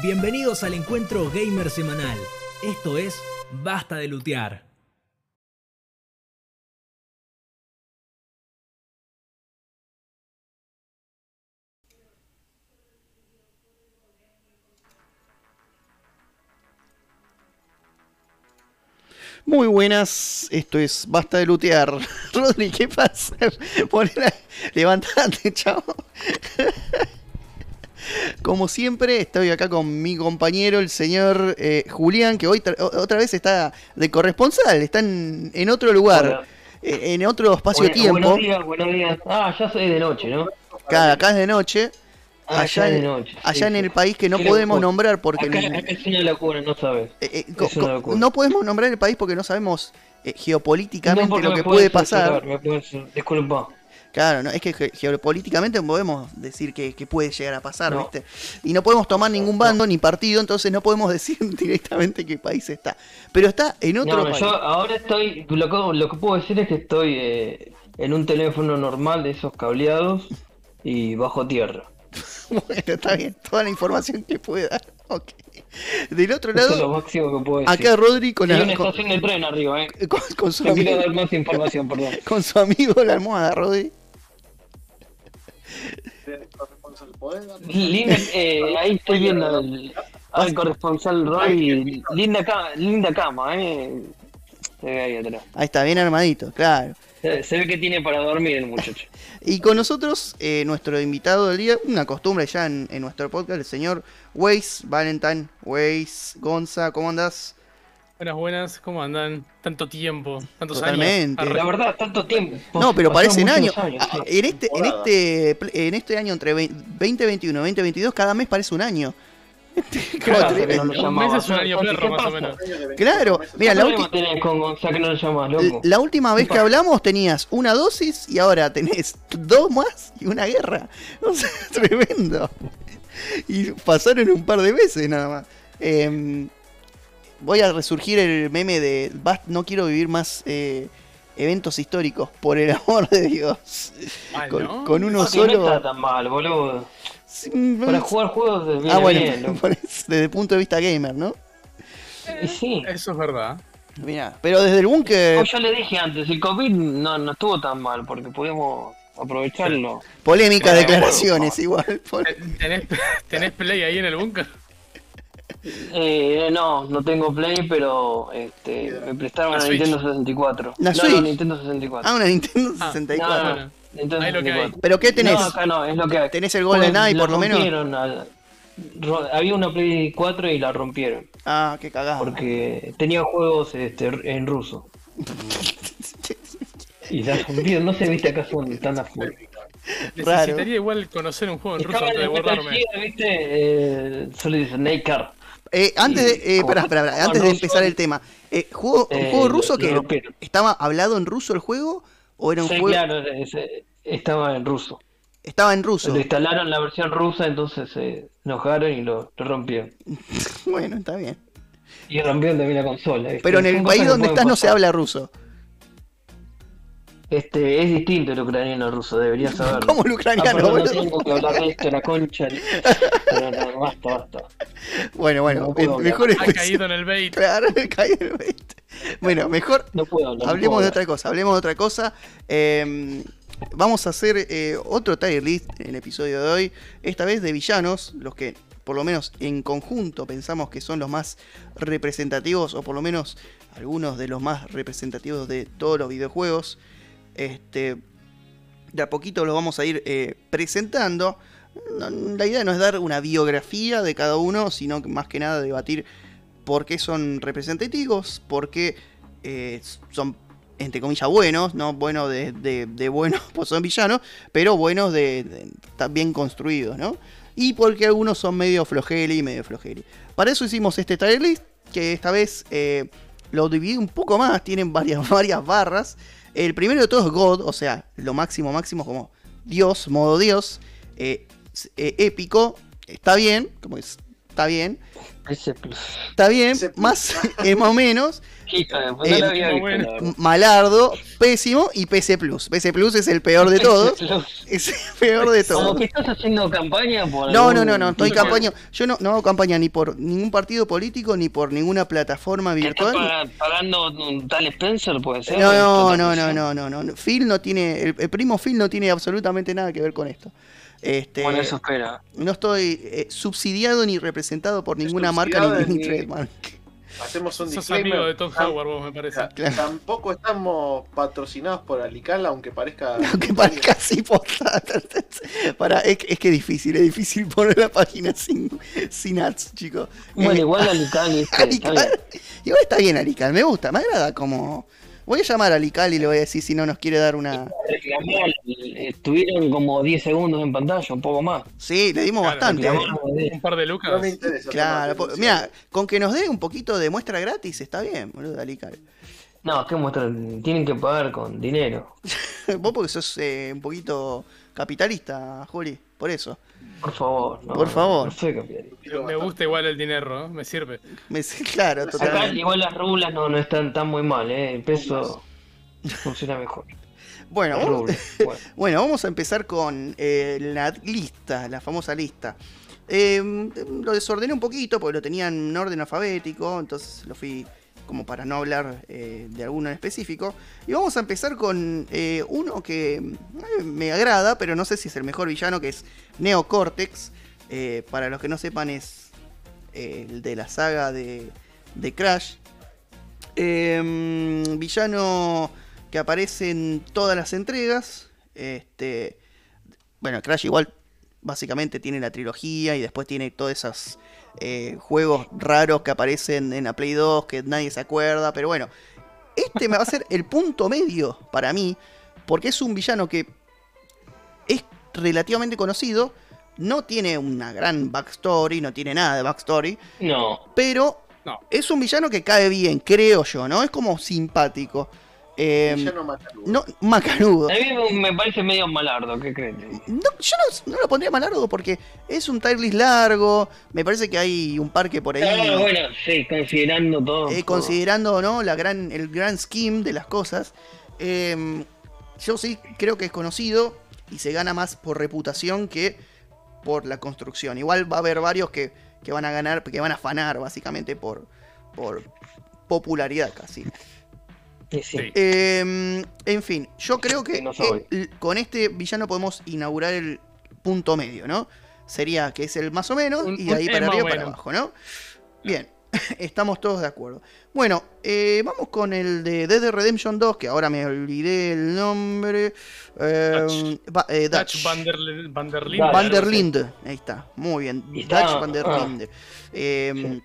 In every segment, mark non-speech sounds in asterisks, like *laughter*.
Bienvenidos al encuentro gamer semanal. Esto es Basta de Lutear. Muy buenas, esto es Basta de Lutear. *laughs* Rodri, ¿qué pasa? *laughs* Ponela, levantate, chavo. Como siempre, estoy acá con mi compañero, el señor eh, Julián, que hoy otra vez está de corresponsal, está en, en otro lugar, Hola. eh, en otro espacio-tiempo. Buenos días, buenos días. Ah, ya soy de noche, ¿no? Acá, acá es de noche, Ah, allá, en, noche. sí, allá en sí. el país que no podemos nombrar porque... Acá, acá es una locura, no sabes. eh, eh, co- es una co- locura. no podemos nombrar el país porque no sabemos eh, geopolíticamente lo que puede pasar. censurar, me puede cen- Disculpa. Claro, no, es que ge- geopolíticamente podemos decir que, que puede llegar a pasar, No. ¿viste? Y no podemos tomar ningún bando ni partido, entonces no podemos *laughs* decir directamente qué país está. Pero está en otro país. yo ahora estoy. Lo que, lo que puedo decir es que estoy eh, en un teléfono normal de esos cableados y bajo tierra. *laughs* Bueno, está bien, toda la información que pueda. *laughs* Ok. Del otro Eso es lo lado, máximo que puedo decir. acá Rodri con, Hay la- una con, estación de tren arriba, ¿eh? *laughs* con- con su quiero amigo, dar más información, *laughs* perdón. con su amigo la almohada, Rodri. Linda, eh, ahí estoy viendo al, al corresponsal Roy. Linda, ca- linda cama, ¿eh? Se ve ahí atrás. Ahí está, bien armadito, claro. *laughs* Se, ve que tiene para dormir el muchacho. *laughs* Y con nosotros, eh, nuestro invitado del día, una costumbre ya en, en nuestro podcast, el señor Weiss Valentine. Weiss, Gonza, ¿cómo andás? Buenas, buenas, ¿cómo andan? Tanto tiempo, tantos Totalmente. años. La verdad, tanto tiempo. No, pero parecen muchos años. Ah, sí. En este, en este, en este año entre ve- 2021 y 2022, cada mes parece un año. *laughs* Claro, Un mes es un año ¿Qué perro, más o pasa? menos. Claro, mira, ¿Qué la, problema ulti- tenés con Gonzalo que no lo llamás, loco? la última vez que hablamos tenías una dosis y ahora tenés dos más y una guerra. *laughs* O sea, tremendo. Y pasaron un par de veces nada más. Em, voy a resurgir el meme de "Bast- no quiero vivir más eh, eventos históricos, por el *laughs* amor de Dios. Mal, Con, ¿no? con uno que No está solo. tan mal, boludo. Para jugar juegos de ah, bien, *laughs* desde el punto de vista gamer, ¿no? Eh, sí. Eso es verdad. Mira, pero desde el búnker. Oh, Yo le dije antes, el COVID no, no estuvo tan mal porque pudimos aprovecharlo. *laughs* Polémicas eh, declaraciones, *laughs* igual. Eh, ¿Tenés, play ahí en el búnker? Eh, no, no tengo play, pero este, me prestaron una, Nintendo 64. ¿La no, no, Ah, una Nintendo 64. Ah, no, Nintendo 64. Entonces, lo que hay. ¿Pero qué tenés? No, acá no, es lo que hay. ¿Tenés el Golden Eye por lo menos? Al... Había una Play 4 y la rompieron. Ah, qué cagada. Porque tenía juegos este, en ruso. *laughs* y la rompieron, no sé, viste acá son tan a full. Necesitaría Raro. igual conocer un juego en ruso antes de guardarme. ¿viste? Eh, solo dice Naked. Eh, antes de, eh, pará, antes de empezar el tema, eh, ¿juego, ¿un juego eh, ruso que estaba hablado en ruso el juego? O era un Sí, juego claro, ese- estaba en ruso. estaba en ruso? Lo instalaron la versión rusa, entonces se enojaron y lo, lo rompieron. *laughs* Bueno, está bien. Y rompieron también la consola. ¿viste? Pero en el país donde estás no se habla ruso. Este, es distinto el ucraniano ruso, deberías *laughs* saberlo. ¿Cómo el ucraniano, Ah, no boludo? tengo que hablar de esto, la concha. *laughs* No, basta, basta. Bueno, bueno, No mejor Ha caído en el bait. Claro, caí en el bait. Bueno, mejor No puedo hablar. no hablemos puedo de otra cosa, hablemos de otra cosa. Eh, vamos a hacer eh, otro tier list en el episodio de hoy, esta vez de villanos, los que por lo menos en conjunto pensamos que son los más representativos, o por lo menos algunos de los más representativos de todos los videojuegos. Este, de a poquito los vamos a ir eh, presentando. La idea no es dar una biografía de cada uno, sino más que nada debatir por qué son representativos, por qué eh, son, entre comillas, buenos, no buenos de, de, buenos, *laughs* pues son villanos, pero buenos de, de- bien construidos, ¿no? Y porque algunos son medio flojeli y medio flojeli. Para eso hicimos este tier list, que esta vez eh, lo dividí un poco más, tienen varias, *laughs* varias barras. El primero de todos es God, o sea, lo máximo, máximo como Dios, modo Dios. eh, eh, épico, está bien, como es está bien. Ese plus. Está bien, Ese plus. más, *laughs* eh, más o menos. Puta, Eh, no lo había visto, bueno. la verdad. Malardo, pésimo y PC Plus. PC Plus es el peor de todos. Es el peor de Como todos. que estás haciendo campaña por. No, algún- no, no, no, estoy campaña. Yo no, no hago campaña ni por ningún partido político ni por ninguna plataforma ¿Que estás virtual. paga- pagando un tal Spencer, puede ser? No, no, no, no, no, no, no. Phil no tiene, el, el primo Phil no tiene absolutamente nada que ver con esto. Este, Bueno, eso espera. no estoy eh, subsidiado ni representado por ninguna marca ni, ni ni- *laughs* trademark. Hacemos un Sos amigo disclaimer. de Tom Howard, vos me parece. Claro. Tampoco estamos patrocinados por Alical, aunque parezca. *laughs* Aunque parezca así. *laughs* Para, es, que- es que es difícil, es difícil poner la página sin, sin ads, chicos. Bueno, Eh, igual Alical este, está Alical, bien. igual está bien Alical, me gusta, me agrada como... Voy a llamar a Alical y le voy a decir si no nos quiere dar una... Reclamar, estuvieron como 10 segundos en pantalla, un poco más. Sí, le dimos Claro, bastante. de- Un par de lucas. No me interesa. Claro, mira, con que nos dé un poquito de muestra gratis está bien, boludo, Alical. No, ¿qué muestra? Tienen que pagar con dinero. *laughs* Vos porque sos eh, un poquito capitalista, Juli, por eso. Por favor. No, Por favor. No soy Me gusta igual el dinero, ¿eh? me sirve. Me, *laughs* claro, Acá totalmente. igual las rublas no, no están tan muy mal, ¿eh? El peso funciona mejor. Bueno, vamos, rublas, *laughs* bueno. bueno, vamos a empezar con eh, la lista, la famosa lista. Eh, lo desordené un poquito porque lo tenía en orden alfabético, entonces lo fui como para no hablar eh, de alguno en específico. Y vamos a empezar con eh, uno que eh, me agrada, pero no sé si es el mejor villano, que es Neo Cortex. Eh, para los que no sepan, es el de la saga de, de Crash. Eh, villano que aparece en todas las entregas. Este, bueno, Crash igual básicamente tiene la trilogía y después tiene todos esos eh, juegos raros que aparecen en la Play 2 que nadie se acuerda. Pero bueno, este me va a ser el punto medio para mí porque es un villano que es relativamente conocido. No tiene una gran backstory, no tiene nada de backstory, No, pero No. es un villano que cae bien, creo yo, ¿no? Es como simpático. Eh, Villano macanudo. no, macanudo. a mí me parece medio malardo, ¿qué crees? No, yo no, no lo pondría más largo porque es un tier largo. Me parece que hay un parque por ahí. Ah, bueno, sí, considerando todo. eh, considerando ¿no? la gran, el gran scheme de las cosas. eh, yo sí creo que es conocido y se gana más por reputación que por la construcción. Igual va a haber varios que, que van a ganar, que van a afanar básicamente por, por popularidad casi. Sí, sí. Sí. Eh, en fin, yo creo que No el- con este villano podemos inaugurar el punto medio, ¿no? Sería que es el más o menos Un- y de ahí para arriba o para abajo, ¿no? Bien, *laughs* estamos todos de acuerdo. Bueno, eh, vamos con el de Dead Redemption 2, que ahora me olvidé el nombre. Eh, va- eh, Dutch Dutch. Van der, Van der Linde, Dutch. Van der algo así. Linde, ahí está, muy bien. Está- Dutch Van der ah. Linde. Eh, Sí.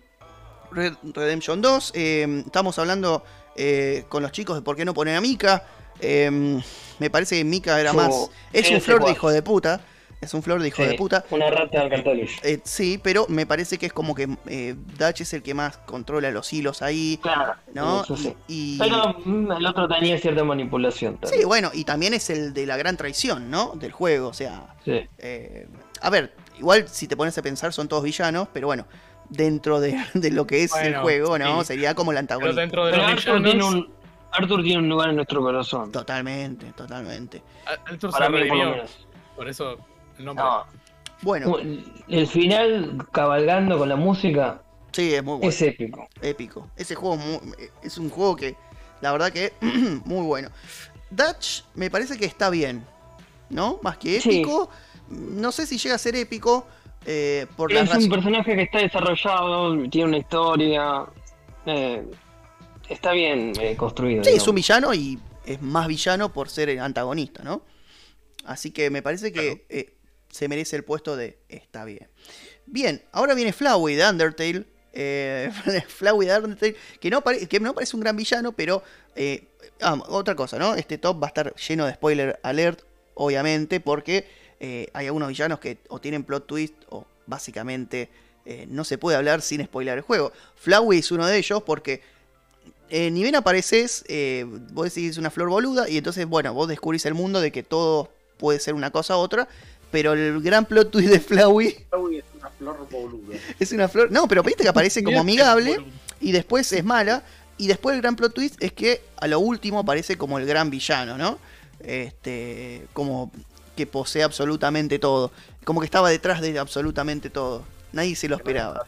Red- Redemption 2, eh, estamos hablando eh, con los chicos de por qué no poner a Mika. Eh, me parece que Mika era Su- más. Es sí, un flor de hijo de puta. Es un flor de hijo Sí, de puta. Una rata de cartolis. Eh, sí, pero me parece que es como que eh, Dutch es el que más controla los hilos ahí. Claro, ¿No? eso sí. Y, Pero mm, el otro tenía cierta manipulación sí, también. bueno, y también es el de la gran traición, ¿no? Del juego. O sea, Sí. Eh, a ver, igual si te pones a pensar son todos villanos, pero bueno, dentro de, *laughs* de lo que es el juego, ¿no? sí. Sería como el Pero antagonista. dentro de Pero los Arthur tiene, un, Arthur tiene un lugar en nuestro corazón. Totalmente, totalmente. Arthur Para se mí, por lo redimió. menos. Por eso el nombre. No, Bueno, el final cabalgando con la música sí, es muy bueno, es épico. épico. Ese juego es un juego que, la verdad que, *clears throat* muy bueno. Dutch me parece que está bien, ¿no? Más que Sí. épico. No sé si llega a ser épico eh, por la Es un personaje que está desarrollado, tiene una historia. eh, está bien eh, construido. Sí, es un villano y es más villano por ser el antagonista, ¿no? Así que me parece que eh, se merece el puesto de está bien. Bien, ahora viene Flowey de Undertale. Eh, *laughs* Flowey de Undertale, que no, pare- que no parece un gran villano, pero eh, ah, otra cosa, ¿no? Este top va a estar lleno de spoiler alert, obviamente, porque eh, hay algunos villanos que o tienen plot twist o básicamente eh, no se puede hablar sin spoiler el juego. Flowey es uno de ellos porque eh, ni bien apareces, eh, vos decís una flor boluda y entonces, bueno, vos descubrís el mundo de que todo puede ser una cosa u otra pero el gran plot twist de Flowey Uy, es una flor boluda. *laughs* es una flor. No, pero viste que aparece como amigable y después es mala. Y después el gran plot twist es que a lo último aparece como el gran villano, ¿no? Este. Como que posee absolutamente todo. Como que estaba detrás de absolutamente todo. Nadie se lo esperaba.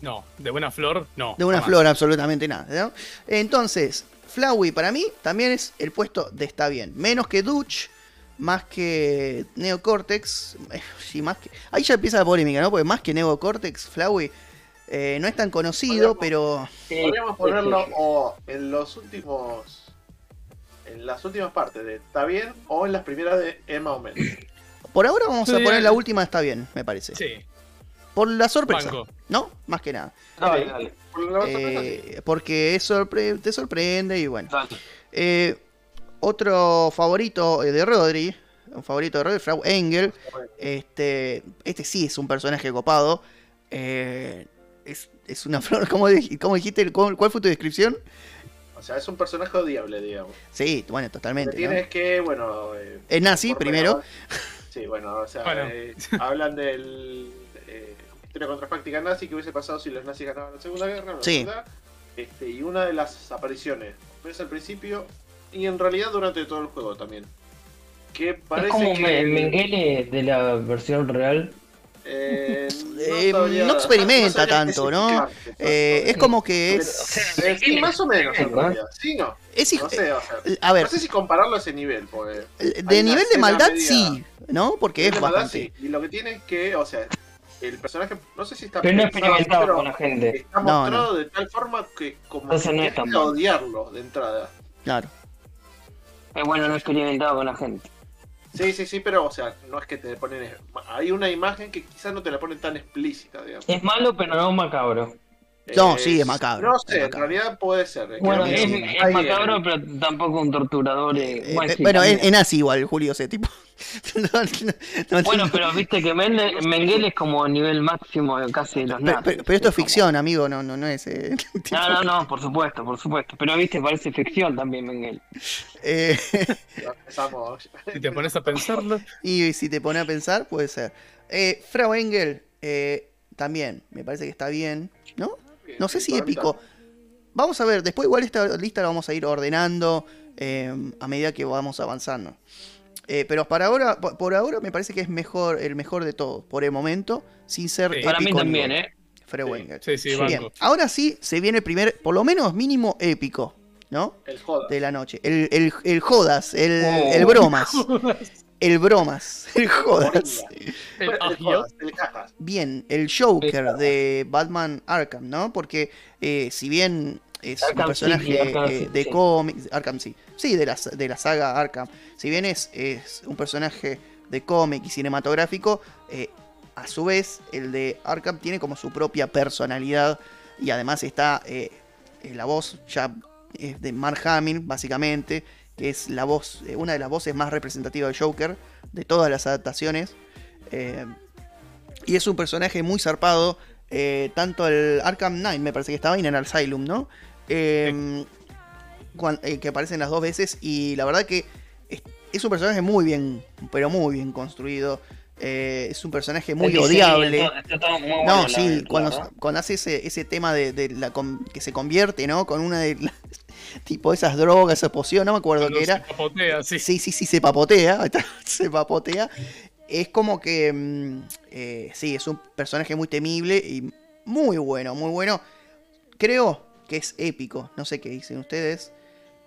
No, de buena flor, no. De una jamás. flor, absolutamente nada. ¿no? Entonces, Flowey para mí también es el puesto de está bien. Menos que Dutch, más que Neocortex. eh, Sí, más que... Ahí ya empieza la polémica, ¿no? Porque más que Neocortex, Flowey eh, no es tan conocido, Podríamos- pero. Sí, Podríamos sí, ponerlo sí. o en los últimos. En las últimas partes de Está bien o en las primeras de Emma o menos. Por ahora vamos a poner eh. la última, está bien, me parece. Sí, Por la sorpresa, banco. ¿no? Más que nada. Dale, dale, Por la sorpresa, sí. Eh, porque es sorpre- te sorprende y bueno. dale. Eh, otro favorito eh, de Rodri, un favorito de Rodri, Frau Engel. Este, este sí es un personaje copado. Eh, es, es una *laughs* flor, ¿cómo, dij- cómo dijiste? ¿Cómo- ¿Cuál fue tu descripción? O sea, es un personaje odiable, digamos. Sí, bueno, totalmente. ¿no? tienes que, bueno. eh, Es nazi, primero. Sí, bueno, o sea, Bueno. eh, hablan del. Eh, historia contrafáctica nazi que hubiese pasado si los nazis ganaban la Segunda Guerra. bla, Sí. Este, y una de las apariciones, ves al principio y en realidad durante todo el juego también. Que parece es como que. Me- Mengele de la versión real. Eh, *laughs* Eh, sabría- no experimenta tanto, ¿no? Eh, es como que Pero- es. sí, más o menos, en ¿no? realidad. Sí, no. es No sé, o sea. a ver, No sé si compararlo a ese nivel, porque. de nivel de maldad media- sí, ¿no? Porque es de maldad, bastante. sí. Y lo que tiene es que, o sea, el personaje, no sé si está Pero no pero con la gente. está No, mostrado de tal forma que como Entonces que odiarlo de entrada. Claro. Es bueno, no experimentaba con la gente. Sí, sí, sí, pero, o sea, no es que te ponen. Hay una imagen que quizás no te la ponen tan explícita, digamos. Es malo, pero no macabro. No, Eh, sí, es macabro, No es sé, en macabro. realidad puede ser. es Bueno, no- es, es macabro, pero tampoco un torturador. eh, Eh, bueno, eh, es, es nazi igual, Julio, ese tipo. No, *laughs* no, no, Bueno, no. pero viste que Mende- Mengele es como nivel máximo de casi de los Pero, nazis. pero- pero esto es como- ficción, amigo, no, no, no es. eh, *laughs* tipo- No, no, no, por supuesto, por supuesto. Pero viste, parece ficción también Mengele. eh. *laughs* Si te pones a pensarlo, y si te pone a pensar, puede ser. Eh, Frau Engel, eh, también, me parece que está bien, ¿no? No sé si épico. Vamos a ver, después igual esta lista la vamos a ir ordenando eh, a medida que vamos avanzando. Eh, pero para ahora, por ahora me parece que es mejor, el mejor de todos, por el momento, sin ser Sí. épico. Para mí también. ¿eh? Frau Sí. Sí, sí, Bien, ahora sí se viene el primer, por lo menos mínimo épico, ¿no? El joda. De la noche. El, el, el jodas, el, Oh. el bromas. El bromas, el jodas. El jodas, el cajas. Bien, el Joker de Batman Arkham, ¿no? Porque eh, si bien es un personaje City, eh, de cómics, Arkham sí, sí, de la, de la saga Arkham, si bien es, es un personaje de cómic y cinematográfico, eh, a su vez el de Arkham tiene como su propia personalidad y además está eh, la voz ya es de Mark Hamill, básicamente, que es la voz, una de las voces más representativas de Joker de todas las adaptaciones. Y es un personaje muy zarpado. eh, tanto el Arkham Knight, me parece que estaba en el Asylum, ¿no? Eh, cuan- eh, que aparecen las dos veces. Y la verdad que es, es un personaje muy bien, pero muy bien construido. eh, es un personaje muy odiable. todo- está todo muy bueno, No, sí, cuando, ¿no? cuando hace ese, ese tema de, de la con- que se convierte, ¿no? Con una de las, *laughs* tipo esas drogas, esa poción, no me acuerdo Cuando qué se era. papotea, sí. Sí, sí, sí, se papotea. *laughs* se papotea. Es como que. mm, eh, sí, es un personaje muy temible y muy bueno, muy bueno. Creo que es épico. No sé qué dicen ustedes.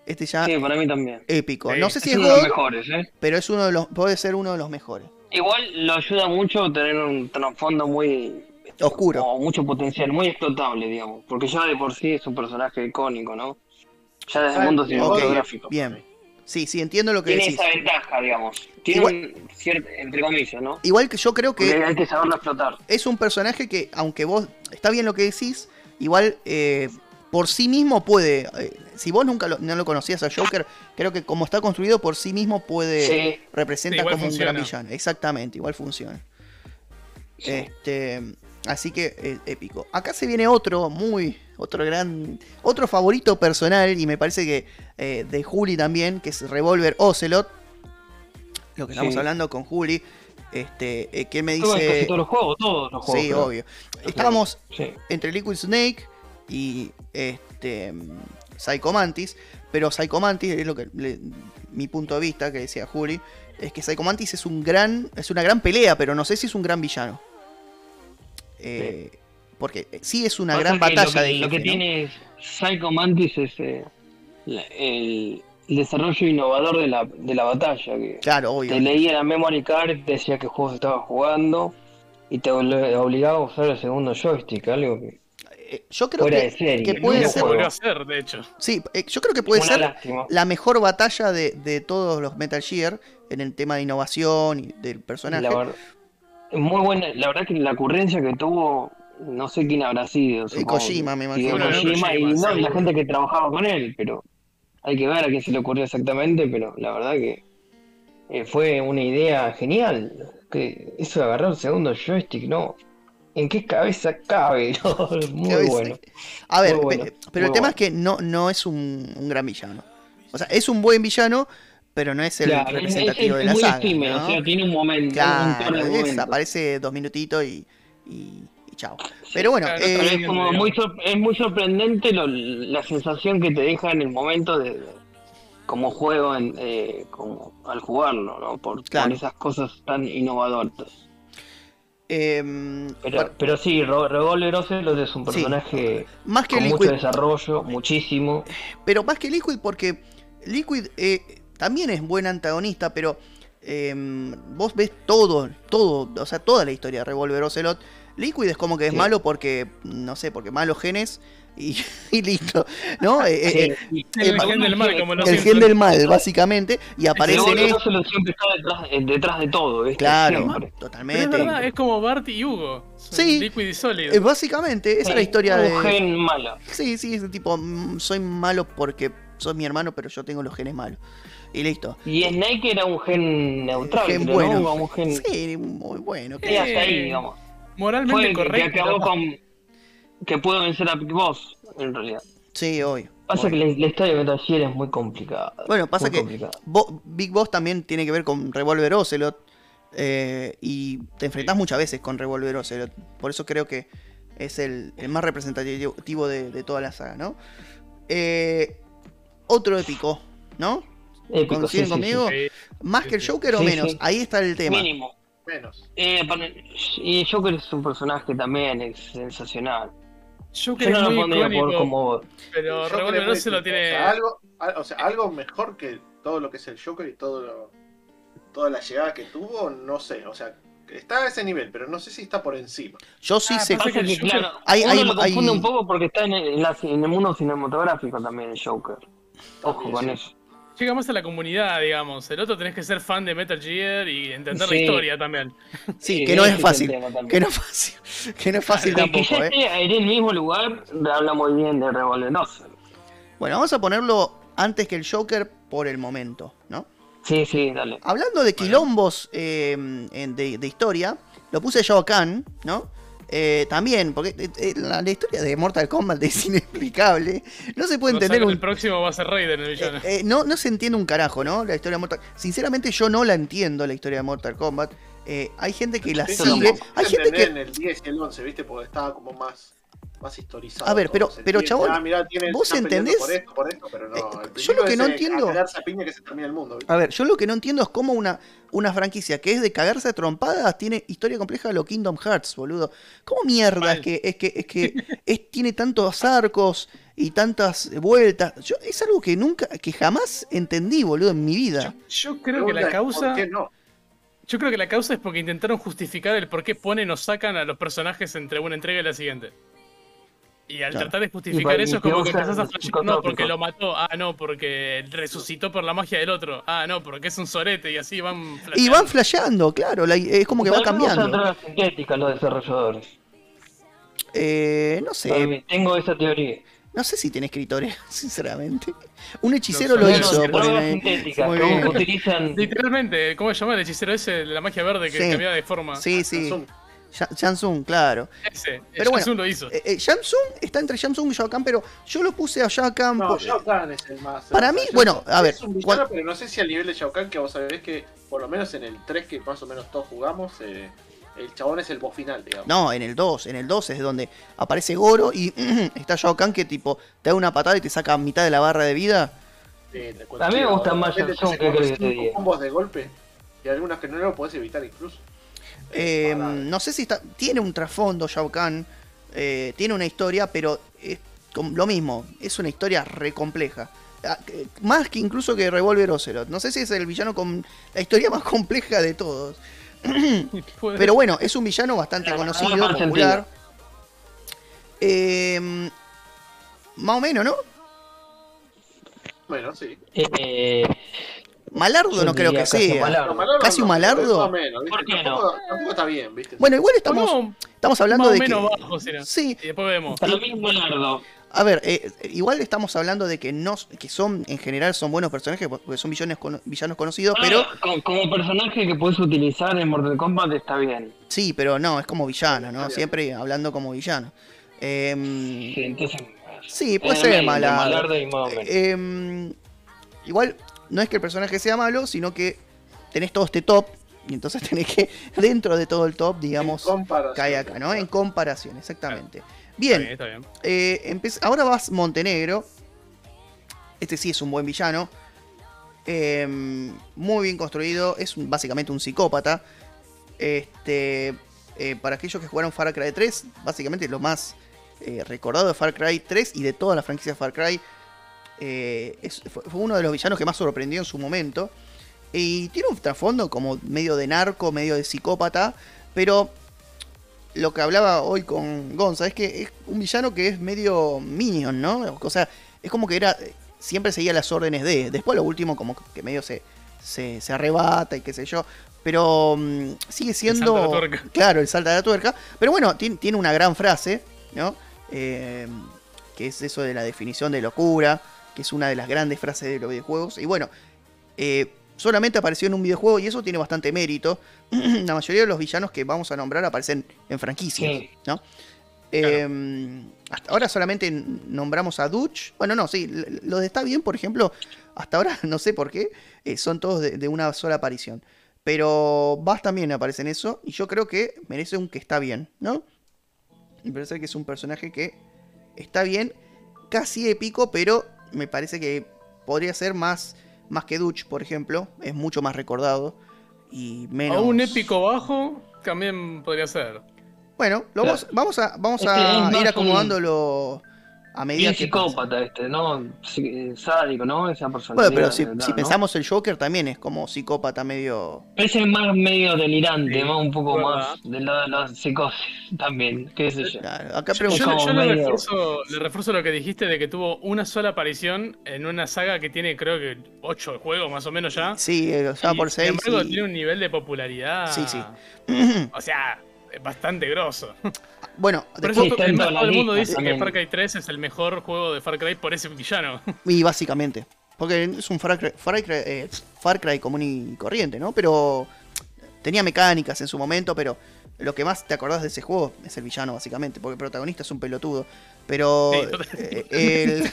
Este ya Sí, para mí también. épico. Sí, no sé si es es uno de los mejores, ¿eh? pero es uno de los. Puede ser uno de los mejores. Igual lo ayuda mucho tener un trasfondo muy Oscuro. como mucho potencial, muy explotable, digamos, porque ya de por sí es un personaje icónico, ¿no? Ya desde el mundo Ok, cinematográfico. Bien. Sí, sí, entiendo lo que Tiene decís. esa ventaja, digamos. Tiene Igual- un cierto, entre comillas, ¿no? Igual que yo creo Porque que hay que saberlo explotar. es un personaje que, aunque vos. Está bien lo que decís, igual eh, por sí mismo puede. eh, si vos nunca lo, no lo conocías a Joker, creo que como está construido por sí mismo puede. Sí, representa Sí, como un gran villano. Exactamente, igual funciona. sí. Este, así que eh, épico. Acá se viene otro muy, otro gran, otro favorito personal y me parece que eh, de Juli también, que es Revolver Ocelot. lo que estamos Sí. hablando con Juli, este, eh, que me dice... todos los juegos, todos los juegos. Sí, creo. obvio. Estábamos Sí. entre Liquid Snake y este mm, Psycho Mantis, pero Psycho Mantis es lo que le- mi punto de vista que decía Juli, es que Psycho Mantis es un gran es una gran pelea, pero no sé si es un gran villano. Eh, Porque sí es una Pasa gran batalla lo que, de Lo que jefe, ¿no? tiene Psycho Mantis es eh, el, desarrollo innovador de la, de la batalla. Que Claro, obvio. te leía la memory card, te decía qué juegos estabas jugando y te obli- obligaba a usar el segundo joystick, algo que Eh, yo creo fuera que, puede ser- de hecho. sí, eh, yo creo que puede Una ser lástima. la mejor batalla de, de todos los Metal Gear en el tema de innovación y del personaje. La verdad, muy buena, la verdad que la ocurrencia que tuvo, no sé quién habrá sido. supongo Kojima, me imagino. Bueno, Kojima y, Kojima, no, y la gente que trabajaba con él, pero hay que ver a quién se le ocurrió exactamente, pero la verdad que eh, fue una idea genial. Que eso de agarrar el segundo joystick, ¿no? ¿En qué cabeza cabe? *laughs* No, muy Cabeza. bueno. A ver, Muy bueno, pe- pero el tema bueno. es que no, no es un, un gran villano. O sea, es un buen villano, pero no es el Claro, es- representativo es, de la muy saga. ¿no? o sea, tiene un momento, Claro, es- aparece dos minutitos y, y, y chao. Pero bueno, claro, eh, es como muy es muy sorprendente lo- la sensación que te deja en el momento de, de- como juego en, eh, como al jugarlo, ¿no? Por, Claro. por esas cosas tan innovadoras. Em, Pero, sí, Revolver Ocelot es un Sí. personaje más que con mucho desarrollo, muchísimo. pero más que Liquid porque Liquid eh, también es buen antagonista, pero em, vos ves todo, todo, o sea, toda la historia de Revolver Ocelot. Liquid es como que es Sí. malo porque, no sé, porque malos genes y, *laughs* y listo, ¿no? Eh, eh, Sí, eh, El gen del mal, como lo el gen del mal, básicamente, y aparece en esto. Ocelot siempre está detrás, detrás de todo, ¿viste? Claro, Siempre. Pero es totalmente. verdad, es como Bart y Hugo. Son Sí. Liquid y Solid. Eh, básicamente, esa es la historia un de. gen malo. Sí, sí, es tipo, mm, soy malo porque sos mi hermano, pero yo tengo los genes malos. Y listo. Y Snake era un gen neutral, Gen bueno. ¿no? Como un gen... Sí, muy bueno. Sí, hasta ahí, digamos. Moralmente Fue el que correcto. acabó con que pudo vencer a Big Boss, en realidad. Sí, obvio. Pasa obvio. que la, la historia de Metal Gear es muy complicada. Bueno, pasa muy que. Bo- Big Boss también tiene que ver con Revolver Ocelot. eh, y te enfrentás muchas veces con Revolver Ocelot. Por eso creo que es el, el más representativo de, de toda la saga, ¿no? Eh, otro épico, ¿no? Épico, ¿Coinciden sí, conmigo? Sí. ¿Más que el Joker o menos? sí. Ahí está el tema. Mínimo. Menos. Eh, para- y Joker es un personaje también es sensacional. Joker Yo no es lo muy pondría por como. pero Revolver no se lo tiene... O sea, algo, al- o sea, algo mejor que todo lo que es el Joker y todo lo- toda la llegada que tuvo, no sé. O sea, está a ese nivel, pero no sé si está por encima. Yo sí Ah, sé. que que, Joker- claro, Hay- uno hay- lo confunde hay- un poco porque está en el, en la- en el mundo cinematográfico también el Joker. Ojo También, con sí. eso. Llega más a la comunidad, digamos. El otro tenés que ser fan de Metal Gear y entender Sí. la historia también. Sí, que no es fácil. Que no es fácil. *laughs* Que no es fácil tampoco, ya ¿eh? esté en el mismo lugar habla muy bien de Revolver. Bueno, vamos a ponerlo antes que el Joker por el momento, ¿no? Sí, sí, dale. Hablando de quilombos eh, de historia, lo puse yo acá, ¿no? Eh, también, porque eh, eh, la, la historia de Mortal Kombat es inexplicable. No se puede No entender un, El próximo va a ser Raiden, el villano. Eh, eh, no, no se entiende un carajo, ¿no? La historia de Mortal Sinceramente, yo no la entiendo, la historia de Mortal Kombat. Eh, hay gente que la sigue. Hay gente entendía que. en el 10 y el 11, ¿viste? Porque estaba como más, más historizado. A ver, todo. pero- Se pero, entiende, chabón, ah, mirá, tiene- ¿vos entendés? Por esto, por esto, pero no. Eh, yo lo que no entiendo- A piña que se el mundo. A ver, yo lo que no entiendo es cómo una, una franquicia que es de cagarse a trompadas tiene historia compleja de lo Kingdom Hearts, boludo. ¿Cómo mierda Mal. es que, es que, es que *laughs* es- tiene tantos arcos y tantas vueltas? Yo, es algo que nunca, que jamás entendí, boludo, en mi vida. Yo creo que la causa. ¿Por qué no? Yo creo que la causa es porque intentaron justificar el por qué ponen o sacan a los personajes entre una entrega y la siguiente. Y al Claro. tratar de justificar Y eso y es como que empezás a no, porque lo mató, ah, no, porque resucitó por la magia del otro, ah, no, porque es un sorete y así van Y flasheando. van flasheando, claro, la- es como que va cambiando. drogas sintéticas los desarrolladores. Eh, no sé, Tengo esa teoría. no sé si tiene escritores, *laughs* sinceramente. Un hechicero No lo No, hizo. no, drogas ponele. sintéticas Muy que bien. utilizan. Literalmente, ¿cómo se llama el hechicero ese la magia verde que Sí. cambiaba de forma? Sí, sí. Zoom. Shansung, claro. Ese, Pero bueno, lo hizo. Eh, eh, Samsung está entre Samsung y Shao Kahn, pero yo lo puse a Shao Kahn No, por- Shao Kahn es el más. Para mí, bueno, a ver, Es un villano, pero no sé si al nivel de Shao Kahn, que vos sabés que por lo menos en el 3 que más o menos todos jugamos, eh, el chabón es el boss final, digamos. No, en el 2. En el 2 es donde aparece Goro y *clears throat* está Shao Kahn que tipo te da una patada y te saca mitad de la barra de vida. Te cuento, A mí me tío, gusta más Shao Kahn, te ¿qué hace querés que te combos de golpe y algunas que no lo podés evitar incluso. Eh, no sé si está. Tiene un trasfondo Shao Kahn. eh, tiene una historia, pero es lo mismo. Es una historia re compleja. Ah, que- Más que incluso que Revolver Ocelot. No sé si es el villano con la historia más compleja de todos. Pero bueno, es un villano bastante conocido, popular. Eh, más o menos, ¿no? Bueno, sí. Eh, Malardo Yo no creo que casi sea. malardo. No, Malardo ¿Casi un no, malardo? más o menos, ¿viste? ¿Por qué tampoco, tampoco está bien, ¿viste? Bueno, igual estamos, estamos hablando más de que. bajo, no. Sí, Y después vemos. para mí Malardo. a ver, eh, igual estamos hablando de que no, que son, en general, son buenos personajes porque son villanos, villanos conocidos, pero como, como personaje que puedes utilizar en Mortal Kombat está bien. sí, pero no, es como villano, ¿no? Siempre hablando como villano. Em, Sí, entonces. sí, puede eh, ser Malardo. Malardo y. Em, igual no es que el personaje sea malo, sino que tenés todo este top y entonces *laughs* tenés que dentro de todo el top, digamos, cae acá, ¿no? En comparación, exactamente. Está Bien, bien, está bien. eh, ahora vas Montenegro. Este sí es un buen villano. Em, muy bien construido. Es un- básicamente un psicópata. Este, eh, para aquellos que jugaron Far Cry 3, básicamente lo más eh, recordado de Far Cry 3 y de toda la franquicia Far Cry. Eh, es- fue, uno de los villanos que más sorprendió en su momento. Y tiene un trasfondo como medio de narco, medio de psicópata. Pero lo que hablaba hoy con Gonza es que es un villano que es medio minion, ¿no? O sea, es como que era. Siempre seguía las órdenes de. Después lo último, como que medio se, se, se arrebata y qué sé yo. Pero mm, sigue siendo. salta la tuerca. *laughs* Claro, el salta de la tuerca. Pero bueno, tiene, tiene una gran frase, ¿no? Eh, que es eso de la definición de locura, que es una de las grandes frases de los videojuegos. Y bueno, eh, solamente apareció en un videojuego y eso tiene bastante mérito. *clears throat* la mayoría de los villanos que vamos a nombrar aparecen en franquicias, Sí. ¿no? Eh, hasta ahora solamente nombramos a Dutch. Bueno, no, sí, los de Está Bien, por ejemplo, hasta ahora *laughs* no sé por qué, eh, son todos de, de una sola aparición. Pero Bass también aparece en eso y yo creo que merece un que está bien, ¿no? Me parece que es un personaje que está bien, casi épico, pero me parece que podría ser más, más que Dutch, por ejemplo. Es mucho más recordado y menos... A un épico bajo también podría ser. Bueno, lo Claro. vamos, vamos a, vamos a ir un- acomodándolo a medida Bien que psicópata este, ¿no? Sádico, ¿no? Esa personalidad. Bueno, pero si, ¿verdad, si no? pensamos el Joker también es como psicópata medio... Ese es más medio delirante, Sí, más un poco verdad. más del lado de la psicosis también, qué sé yo. Claro, acá Yo, yo le, refuerzo, le refuerzo lo que dijiste de que tuvo una sola aparición en una saga que tiene creo que ocho juegos más o menos ya. Sí, eh, ya Y, por sin 6 embargo, tiene un nivel de popularidad. Sí, sí. O sea, bastante grosso. Bueno, Por eso Sí, todo el mundo dice también. que Far Cry 3 es el mejor juego de Far Cry por ese villano. y básicamente. Porque es un Far Cry, Far Cry, eh, Far Cry común y corriente, ¿no? Pero tenía mecánicas en su momento, pero lo que más te acordás de ese juego es el villano, básicamente, porque el protagonista es un pelotudo. Pero, Sí, eh,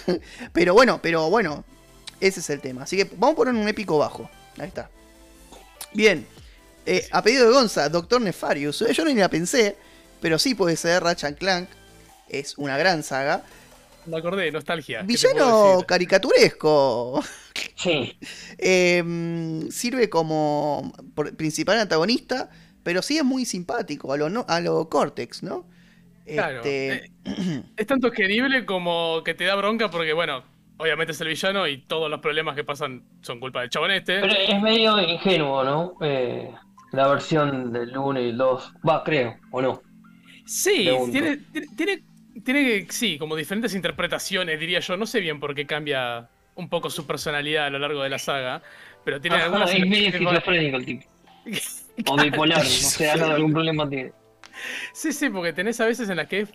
el- *laughs* pero bueno, pero bueno, ese es el tema. Así que vamos a poner un épico bajo. Ahí está. Bien. Eh, a pedido de Gonza, Doctor Nefarius. Yo ni la pensé, pero sí puede ser Ratchet Clank. Es una gran saga. Me acordé nostalgia. ¿qué te puedo Villano caricaturesco. Sí, *laughs* Em, sirve como principal antagonista, pero sí es muy simpático a lo, no, a lo Cortex, ¿no? Claro. Este, eh, *clears throat* es tanto querible como que te da bronca porque, bueno, obviamente es el villano y todos los problemas que pasan son culpa del chabón este. pero es medio ingenuo, ¿no? Eh, la versión del 1 y el 2, va, creo, o no. Sí, tiene, tiene, tiene, sí, como diferentes interpretaciones, diría yo. No sé bien por qué cambia un poco su personalidad a lo largo de la saga, pero tiene Ajá, algunas es medio esquizofrénico el tipo. O bipolar, no sé, algún problema tiene. *laughs* Sí, sí, porque tenés a veces en las que es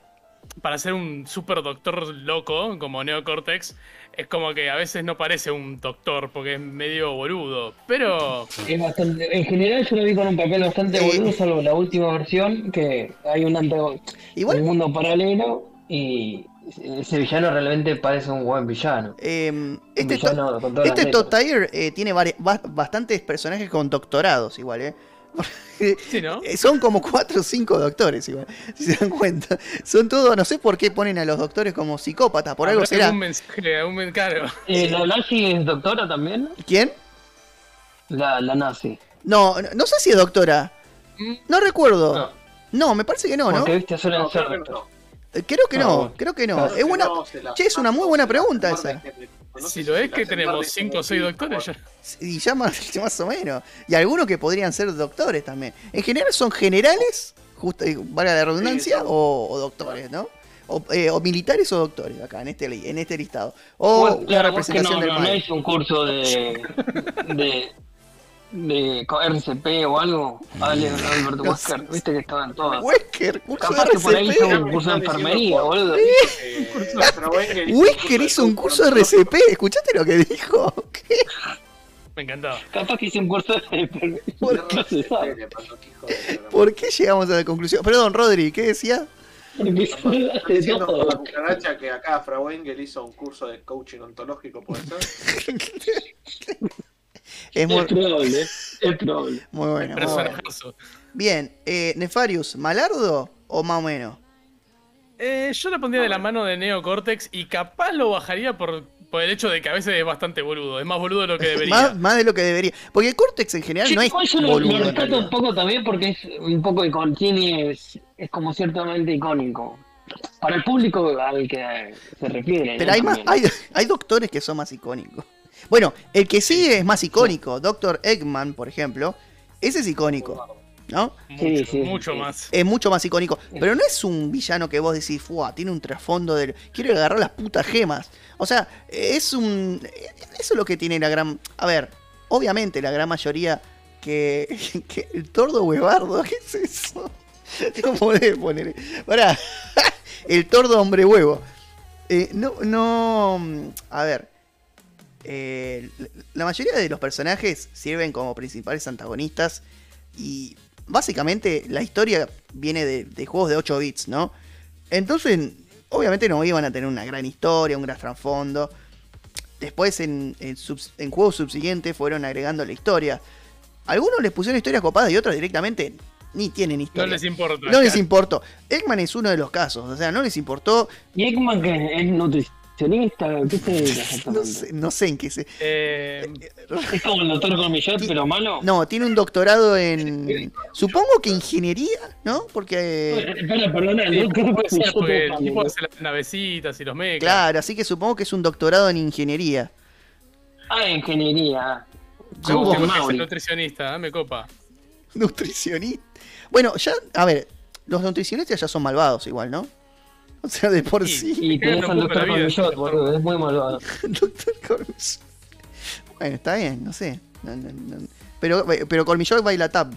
para ser un super doctor loco como Neo Cortex, es como que a veces no parece un doctor porque es medio boludo. Pero Es bastante, en general yo lo vi con un papel bastante Sí. boludo, salvo la última versión, que hay un, antago- Igual, un mundo paralelo y ese villano realmente parece un buen villano. eh, Un este, to- villano este las Todd letras. Tiger eh, tiene bastantes personajes con doctorados, igual, ¿eh? Sí, ¿no? Eh, Son como cuatro o cinco doctores, igual, *laughs* si se dan cuenta. Son todos, no sé por qué ponen a los doctores como psicópatas, por algo será. algún mensaje, algún men- claro. Eh, ¿La nazi es doctora también? ¿Quién? La, la nazi. No, no, no sé si es doctora. Mm. No recuerdo. No. No, me parece que no, ¿no? Porque viste, suelen No, ser creo que no. Creo que No, no, bueno. creo que no. Claro. Es una, No, se la- che, es una muy buena pregunta esa. No Si lo es la que tenemos guarde 5 como o 6 tipo, doctores ya. *laughs* Y ya más, *laughs* más o menos. Y algunos que podrían ser doctores también. En general son generales, justo, valga la redundancia, son- o, o doctores, ¿no? O, eh, o militares o doctores acá en este, en este listado. O Bueno, que representación no, del no, no hice un curso de, *laughs* de, de RCP o algo. Ale, Alberto No Wesker, viste que estaba en todas. Wesker, curso Capaz de que por ahí hizo un curso de enfermería, boludo. Wesker hizo un curso de RCP. ¿Escuchaste lo que dijo? *laughs* ¿Qué? Me encantaba. Capaz que hice un curso de enfermería. ¿Por. ¿Por qué llegamos a la conclusión? Perdón, Rodri, ¿qué decía? Diciendo *laughs* cucaracha que acá Frauengel hizo un curso de coaching ontológico, ¿puede ser? *laughs* Es muy, Es probable, es probable. muy bueno. muy bueno. Bien, eh, Nefarius, ¿malardo o más o menos? Eh, yo lo pondría de la mano de Neo Cortex y capaz lo bajaría por, por el hecho de que a veces es bastante boludo. Es más boludo de lo que *laughs* debería. Más, más de lo que debería. Porque Cortex en general Sí, no es yo lo, boludo. lo rescato un poco también porque es un poco icónico, tiene, es, es como ciertamente icónico. Para el público al que se refiere. Pero ¿no? hay, más, hay, hay doctores que son más icónicos. Bueno, el que sigue es más icónico. Doctor Eggman, por ejemplo. Ese es icónico. ¿No? Mucho, Sí, sí, mucho sí. más. Es mucho más icónico. Pero no es un villano que vos decís, Fua, tiene un trasfondo de. Quiere agarrar las putas gemas. O sea, es un. Eso es lo que tiene la gran. A ver, obviamente la gran mayoría que. *laughs* que el tordo huevardo, *laughs* ¿qué es eso? *laughs* No podés poner. Pará. El tordo hombre huevo. Eh, no, no. A ver. Eh, la mayoría de los personajes sirven como principales antagonistas. Y básicamente la historia viene de, de juegos de 8 bits, ¿no? Entonces, obviamente no iban a tener una gran historia, un gran trasfondo. Después en, en subs- en juegos subsiguientes fueron agregando la historia. Algunos les pusieron historias copadas y otros directamente ni tienen No historia. les importa. No les importó. Eggman es uno de los casos. O sea, no les importó. Y Ekman que es nutricionista, ¿qué se dedica *laughs* exactamente? No sé, no sé en qué se. Eh, Es como el doctor Colmillot, pero malo. No, tiene un doctorado en. Supongo que ingeniería, ¿no? Porque. Espera, perdona, el sí, doctor puede ser, Colmillot porque es el tipo malo. hace las navecitas y los mechas. Claro, así que supongo que es un doctorado en ingeniería. Ah, ingeniería. Me gusta porque es el Mauri. nutricionista, ¿eh? me copa. Nutricionista. Bueno, ya, a ver, los nutricionistas ya son malvados igual, ¿no? O sea, de por Sí. sí. Y tenés al doctor ese boludo, es muy malvado. *laughs* Doctor Colmillot. Bueno, está bien, no sé. No, no, no. Pero, pero Colmillot baila tap.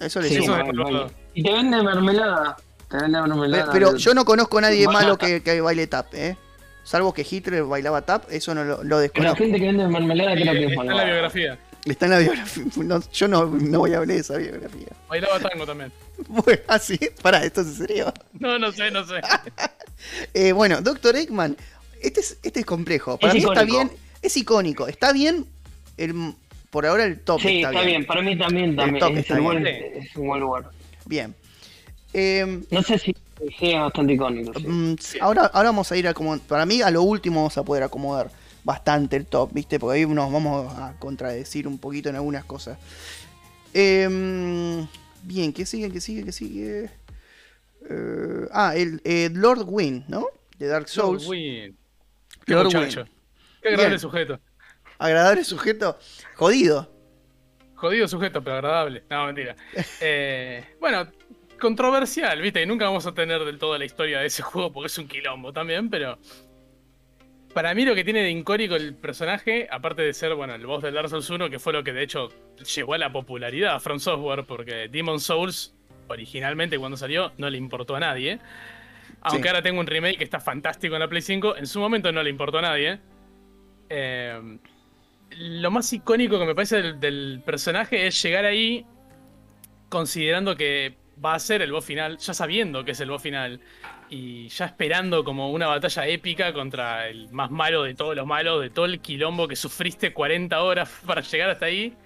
Eso le Sí, es mal. Y te vende mermelada. Te vende mermelada. Pe- Pero yo no conozco a nadie malo que, que baile tap, ¿eh? Salvo que Hitler bailaba tap, eso no lo, lo Pero la desconozco. gente que vende mermelada creo que es Está en la malvada. biografía. Está en la biografía. *laughs* No, yo no, no voy a hablar de esa biografía. Bailaba tango también. *laughs* Bueno, así, pará, esto es en serio. No, no sé, no sé. *laughs* Eh, bueno, Doctor Eggman, este es, este es complejo. Para Es mí está bien, es icónico. Está bien, el, por ahora el top Sí, está, bien. Para mí también, top también. Es, está el bien. buen, es un buen lugar. Bien. Eh, No sé si es bastante icónico. sí. mm, ahora, ahora vamos a ir a como Para mí, a lo último vamos a poder acomodar bastante el top, ¿viste? Porque ahí nos vamos a contradecir un poquito en algunas cosas. Eh, bien, ¿qué sigue? ¿Qué sigue? ¿Qué sigue? Eh, ah, el eh, Lord Win, ¿no? De Dark Souls. Win. Qué Lord muchacho. Win. Qué agradable Bien. sujeto. Agradable sujeto. Jodido. Jodido sujeto, pero agradable. No, mentira. *laughs* Eh, bueno, controversial, viste, y nunca vamos a tener del todo la historia de ese juego porque es un quilombo también, pero. Para mí lo que tiene de incórico el personaje, aparte de ser, bueno, el boss del Dark Souls 1, que fue lo que de hecho llegó a la popularidad a From Software, porque Demon Souls, originalmente cuando salió, no le importó a nadie. Aunque Sí. ahora tengo un remake que está fantástico en la Play 5, en su momento no le importó a nadie. Eh, lo más icónico que me parece del, del personaje es llegar ahí considerando que va a ser el boss final, ya sabiendo que es el boss final, y ya esperando como una batalla épica contra el más malo de todos los malos, de todo el quilombo que sufriste 40 horas *laughs* para llegar hasta ahí.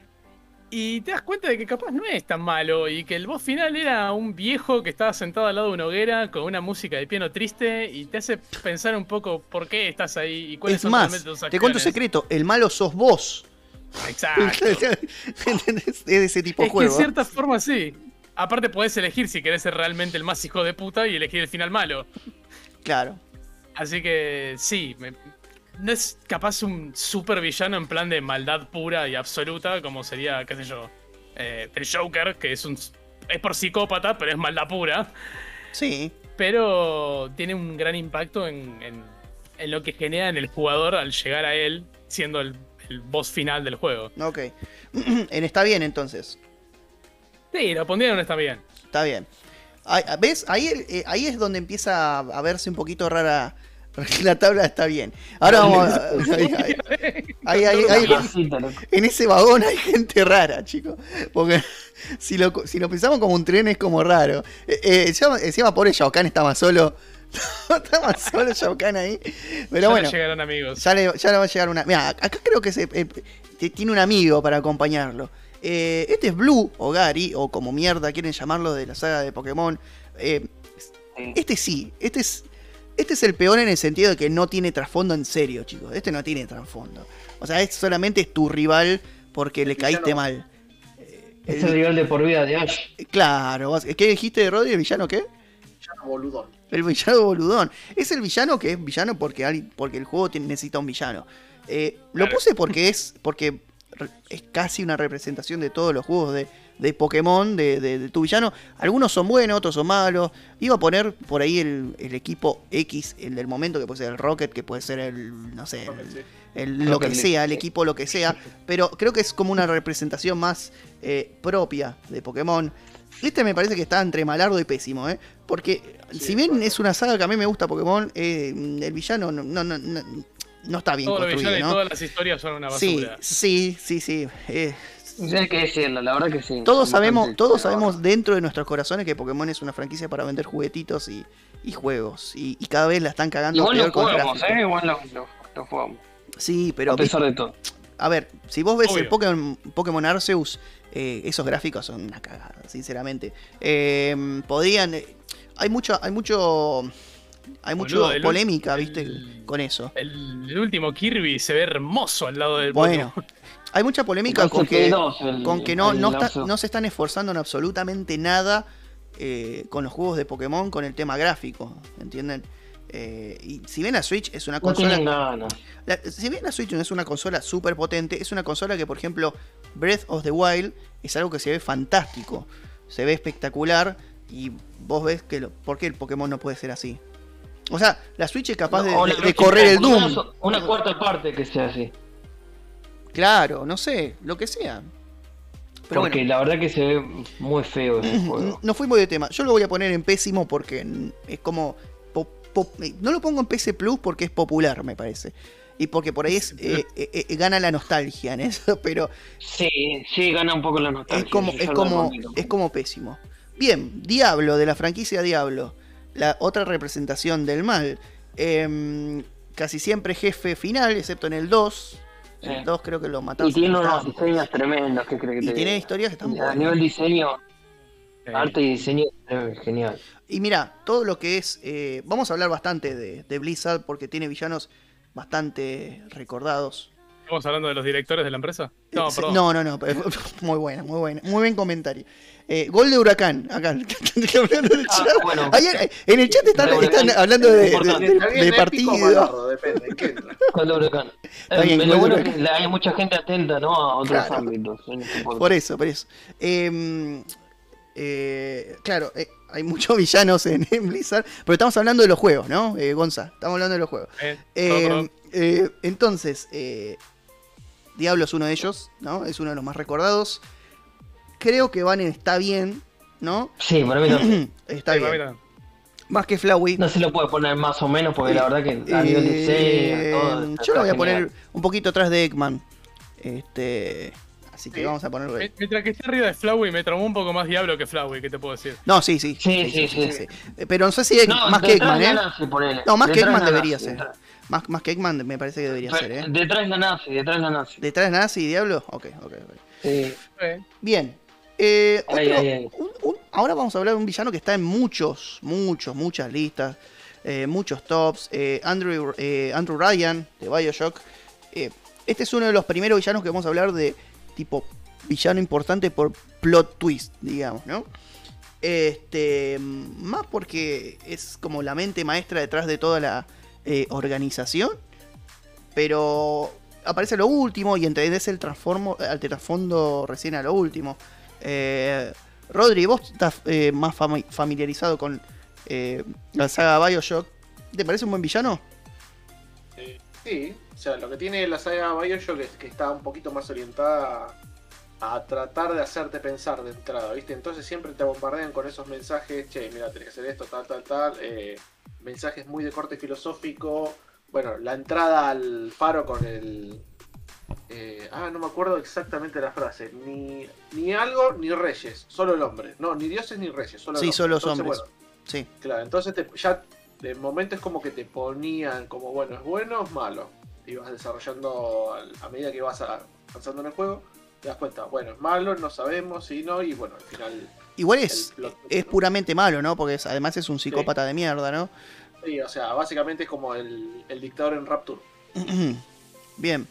Y te das cuenta de que capaz no es tan malo y que el boss final era un viejo que estaba sentado al lado de una hoguera con una música de piano triste y te hace pensar un poco por qué estás ahí y cuáles Es son más, realmente tus te cuento un secreto, el malo sos vos. Exacto. *laughs* Es de ese tipo de Es que en cierta forma sí. Aparte podés elegir si querés ser realmente el más hijo de puta y elegir el final malo. Claro. Así que sí, me- no es capaz un super villano en plan de maldad pura y absoluta como sería, qué sé yo, eh, el Joker, que es un es por psicópata, pero es maldad pura. Sí. Pero tiene un gran impacto en, en- en lo que genera en el jugador al llegar a él, siendo el, el boss final del juego. Ok. *clears throat* en está bien entonces. Sí, lo pondrían está bien. Está bien. Ahí- ¿Ves? Ahí, eh, ahí es donde empieza a verse un poquito rara *laughs* la tabla. Está bien. Ahora vamos a... *laughs* ahí- ahí- en ese vagón hay gente rara, chicos. Porque *laughs* si lo, si lo pensamos como un tren es como raro. Eh, eh, encima, encima pobre Shao Kahn está más solo. está más solo Shao Kahn ahí. Pero Ya bueno. le llegarán amigos. Ya le, ya le va a llegar una. Mira, acá creo que se, eh, t- tiene un amigo para acompañarlo. Eh, este es Blue, o Gary, o como mierda quieren llamarlo de la saga de Pokémon. Eh, este sí, este es. Este es el peor en el sentido de que no tiene trasfondo en serio, chicos. Este no tiene trasfondo. O sea, es solamente es tu rival porque le Villano. caíste mal. Es el rival de por vida de Ash. Claro, vos- ¿qué dijiste de Rodri? ¿El villano qué? Ya no boludón. El villano boludón. Es el villano que es villano porque, porque el juego tiene- necesita un villano. Eh, lo Claro. puse porque es porque es casi una representación de todos los juegos de, de Pokémon, de, de- de tu villano. Algunos son buenos, otros son malos. Iba a poner por ahí el, el equipo X, el del momento, que puede ser el Rocket, que puede ser el, no sé, el- Sí. el- lo que sea, el equipo lo que sea, pero creo que es como una representación más eh, propia de Pokémon. Este me parece que está entre malardo y pésimo, ¿eh? Porque Sí, si bien bueno. es una saga que a mí me gusta Pokémon, eh, el villano no, no, no, no- está bien los construido, todas las historias son una Sí, basura. sí, sí, sí. eh, Sí, hay que decirlo, la verdad que sí. todos sabemos, todos sabemos dentro de nuestros corazones que Pokémon es una franquicia para vender juguetitos y, y juegos. Y, y cada vez la están cagando Igual peor lo con el jugamos, gráfico. ¿eh? Igual lo, lo- lo jugamos. Sí, pero a pesar de todo. A ver, si vos ves el Obvio. Pokémon, Pokémon Arceus, eh, esos gráficos son una cagada, sinceramente. Eh, podrían. eh, hay mucho. Hay mucho. Hay mucho Boludo, el- polémica, el- ¿viste? Con eso. El, el último Kirby se ve hermoso al lado del Bueno, Pokémon. hay mucha polémica con que, con que no, el no, está- no se están esforzando en absolutamente nada eh, con los juegos de Pokémon, con el tema gráfico, ¿entienden? Eh, y si bien la Switch es una No consola. tienen ganas. La- si bien la Switch no es una consola súper potente, es una consola que, por ejemplo, Breath of the Wild es algo que se ve fantástico, se ve espectacular y vos ves que lo, por qué el Pokémon no puede ser así. O sea, la Switch es capaz de, correr el Doom. Una cuarta parte que sea así. Claro, no sé, lo que sea. Pero porque bueno, la verdad que se ve muy feo ese juego. no fuimos de tema. Yo lo voy a poner en pésimo porque es como... po- no lo pongo en PC Plus porque es popular, me parece. Y porque por ahí es, eh, eh, eh, gana la nostalgia en eso, *laughs* pero Sí, sí, gana un poco la nostalgia. es como, es como, es como pésimo. Bien, Diablo, de la franquicia Diablo. La otra representación del mal. Em, casi siempre jefe final, excepto en el 2. En el Sí. 2 creo que lo matamos. Y tiene unos diseños tremendos que creo que Y te- tiene historias que están A buenas. nivel diseño, arte y diseño, es genial. Y mira, todo lo que es. eh, vamos a hablar bastante de, de Blizzard porque tiene villanos bastante recordados. ¿Estamos hablando de los directores de la empresa? No, Eh, perdón. no, no, no, pero- *laughs* Muy buena, muy buena. Muy buen comentario. Eh, gol de Huracán, acá. hablando en el Ah, chat. bueno. Ayer, en el chat están, De hablando de, de- de- de partido. Con el *laughs* huracán. Está bien, Eh, bueno es huracán. que hay mucha gente atenta, ¿no? A otros Claro. ámbitos. este. Por eso, por eso. Eh, eh, claro, eh, hay muchos *laughs* villanos en, en Blizzard, pero estamos hablando de los juegos, ¿no? Eh, Gonza, estamos hablando de los juegos. Eh, Eh, eh, entonces, eh, Diablo es uno de ellos, ¿no? Es uno de los más recordados. Creo que Banner está bien, ¿no? Sí, para mí también. *clears throat* está Sí, bien. Más que Flowey. No se lo puede poner más o menos porque la verdad que a nivel de diseño, Eh, todo. yo lo voy a genial. poner un poquito atrás de Eggman. Este. Así que Sí. vamos a ponerlo. Me- Mientras que esté arriba de Flowey, me traumó un poco más Diablo que Flowey, ¿qué te puedo decir? No, sí, sí. Sí, sí, sí. Pero no sé si Egg- No, más que Eggman, ¿eh? No, más que Eggman debería ser. Más, más que Eggman me parece que debería ser, ¿eh? Detrás la nazi, detrás la nazi. ¿Detrás de Nazi y Diablo? Ok, ok, ok. Sí. Bien. Eh, Ay, otro- ay, ay. un- un- ahora vamos a hablar de un villano que está en muchos, muchos, muchas listas, eh, muchos tops. eh, Andrew, Andrew Ryan de Bioshock. Este es uno de los primeros villanos que vamos a hablar de tipo villano importante por plot twist, digamos, ¿no? Este, más porque es como la mente maestra detrás de toda la eh, organización, pero aparece lo último y entendés el al trasfondo recién a lo último. Eh, Rodri, vos estás eh, más fami- familiarizado con eh, la saga Bioshock. ¿Te parece un buen villano? Sí, o sea, lo que tiene la saga Bioshock es que está un poquito más orientada a, tratar de hacerte pensar de entrada, ¿viste? Entonces siempre te bombardean con esos mensajes, che, mira, tenés que hacer esto, tal, tal, tal, eh, mensajes muy de corte filosófico, bueno, la entrada al faro con el... eh, ah, no me acuerdo exactamente la frase, ni, ni algo ni reyes, solo el hombre, no, ni dioses ni reyes, solo el Sí, hombre. solo los Entonces, hombres. bueno, Sí. Claro, entonces te- ya de momento es como que te ponían como, bueno, es bueno o es malo. Y vas desarrollando a medida que vas avanzando en el juego, te das cuenta, bueno, es malo, no sabemos, si no, y bueno, al final, Igual es, plot, es ¿no? puramente malo, ¿no? Porque es- además es un psicópata de mierda, ¿no? sí, o sea, básicamente es como el, el dictador en Rapture. *clears throat* Bien.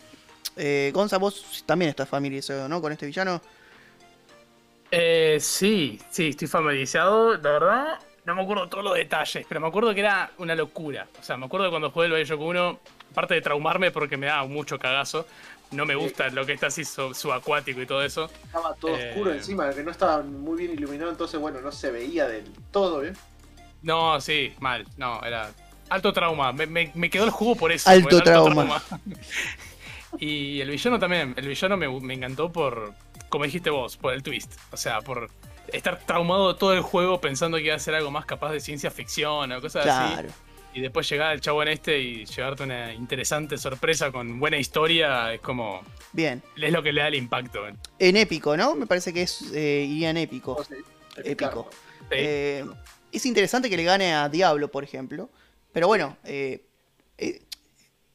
Eh, Gonza, vos también estás familiarizado, ¿no? Con este villano. Eh, sí, sí, estoy familiarizado. La verdad, no me acuerdo todos los detalles, pero me acuerdo que era una locura. O sea, me acuerdo cuando jugué el Bioshock 1, aparte de traumarme porque me daba mucho cagazo, no me gusta lo que está así su- subacuático y todo eso. Estaba todo Eh. oscuro encima, que no estaba muy bien iluminado, entonces, bueno, no se veía del todo bien. No, sí, mal, no, era alto trauma. Me, me- me quedó el juego por eso. Alto trauma. *laughs* y el villano también, el villano me, me encantó por, como dijiste vos, por el twist. O sea, por estar traumado todo el juego pensando que iba a ser algo más capaz de ciencia ficción o cosas así. Y después llegar el chavo en este y llevarte una interesante sorpresa con buena historia, es como. Bien. Es lo que le da el impacto. En épico, ¿no? Me parece que es eh, iría en épico. Entonces, Épico. Sí. Eh, es interesante que le gane a Diablo, por ejemplo. Pero bueno, eh, eh,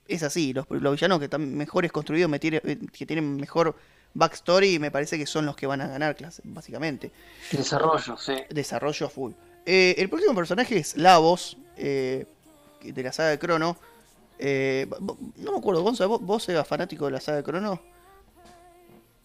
es así. Los, los villanos que están mejores construidos, que tienen mejor backstory, me parece que son los que van a ganar clase, básicamente. Desarrollo, sí. Desarrollo a full. Eh, el próximo personaje es Lavos, eh, de la saga de Crono. Eh, no me acuerdo, Gonza, ¿vos, vos eras fanático de la saga de Crono?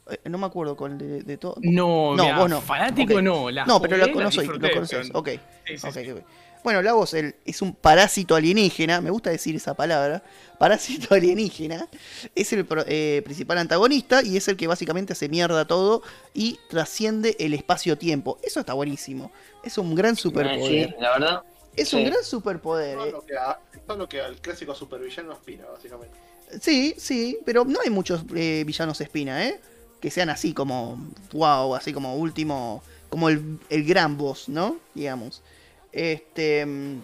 Eh, no me acuerdo con el de, de todo. No, No, mirá, vos no. fanático no. La No, pero lo, conocí, disfruté, lo conoces. pero- Ok. Sí, sí, ok, sí. ok. Bueno, Lavos el- es un parásito alienígena, me gusta decir esa palabra, parásito *laughs* alienígena, es el pro- eh, principal antagonista y es el que básicamente hace mierda todo y trasciende el espacio-tiempo. Eso está buenísimo, es un gran Sí, superpoder. la verdad. Es un gran superpoder. Todo eh. lo que, a- todo lo que al clásico supervillano aspira, básicamente. Sí, sí, pero no hay muchos eh, villanos espina, ¿eh? Que sean así como, wow, así como último, como el, el gran boss, ¿no? Digamos. Este, mm,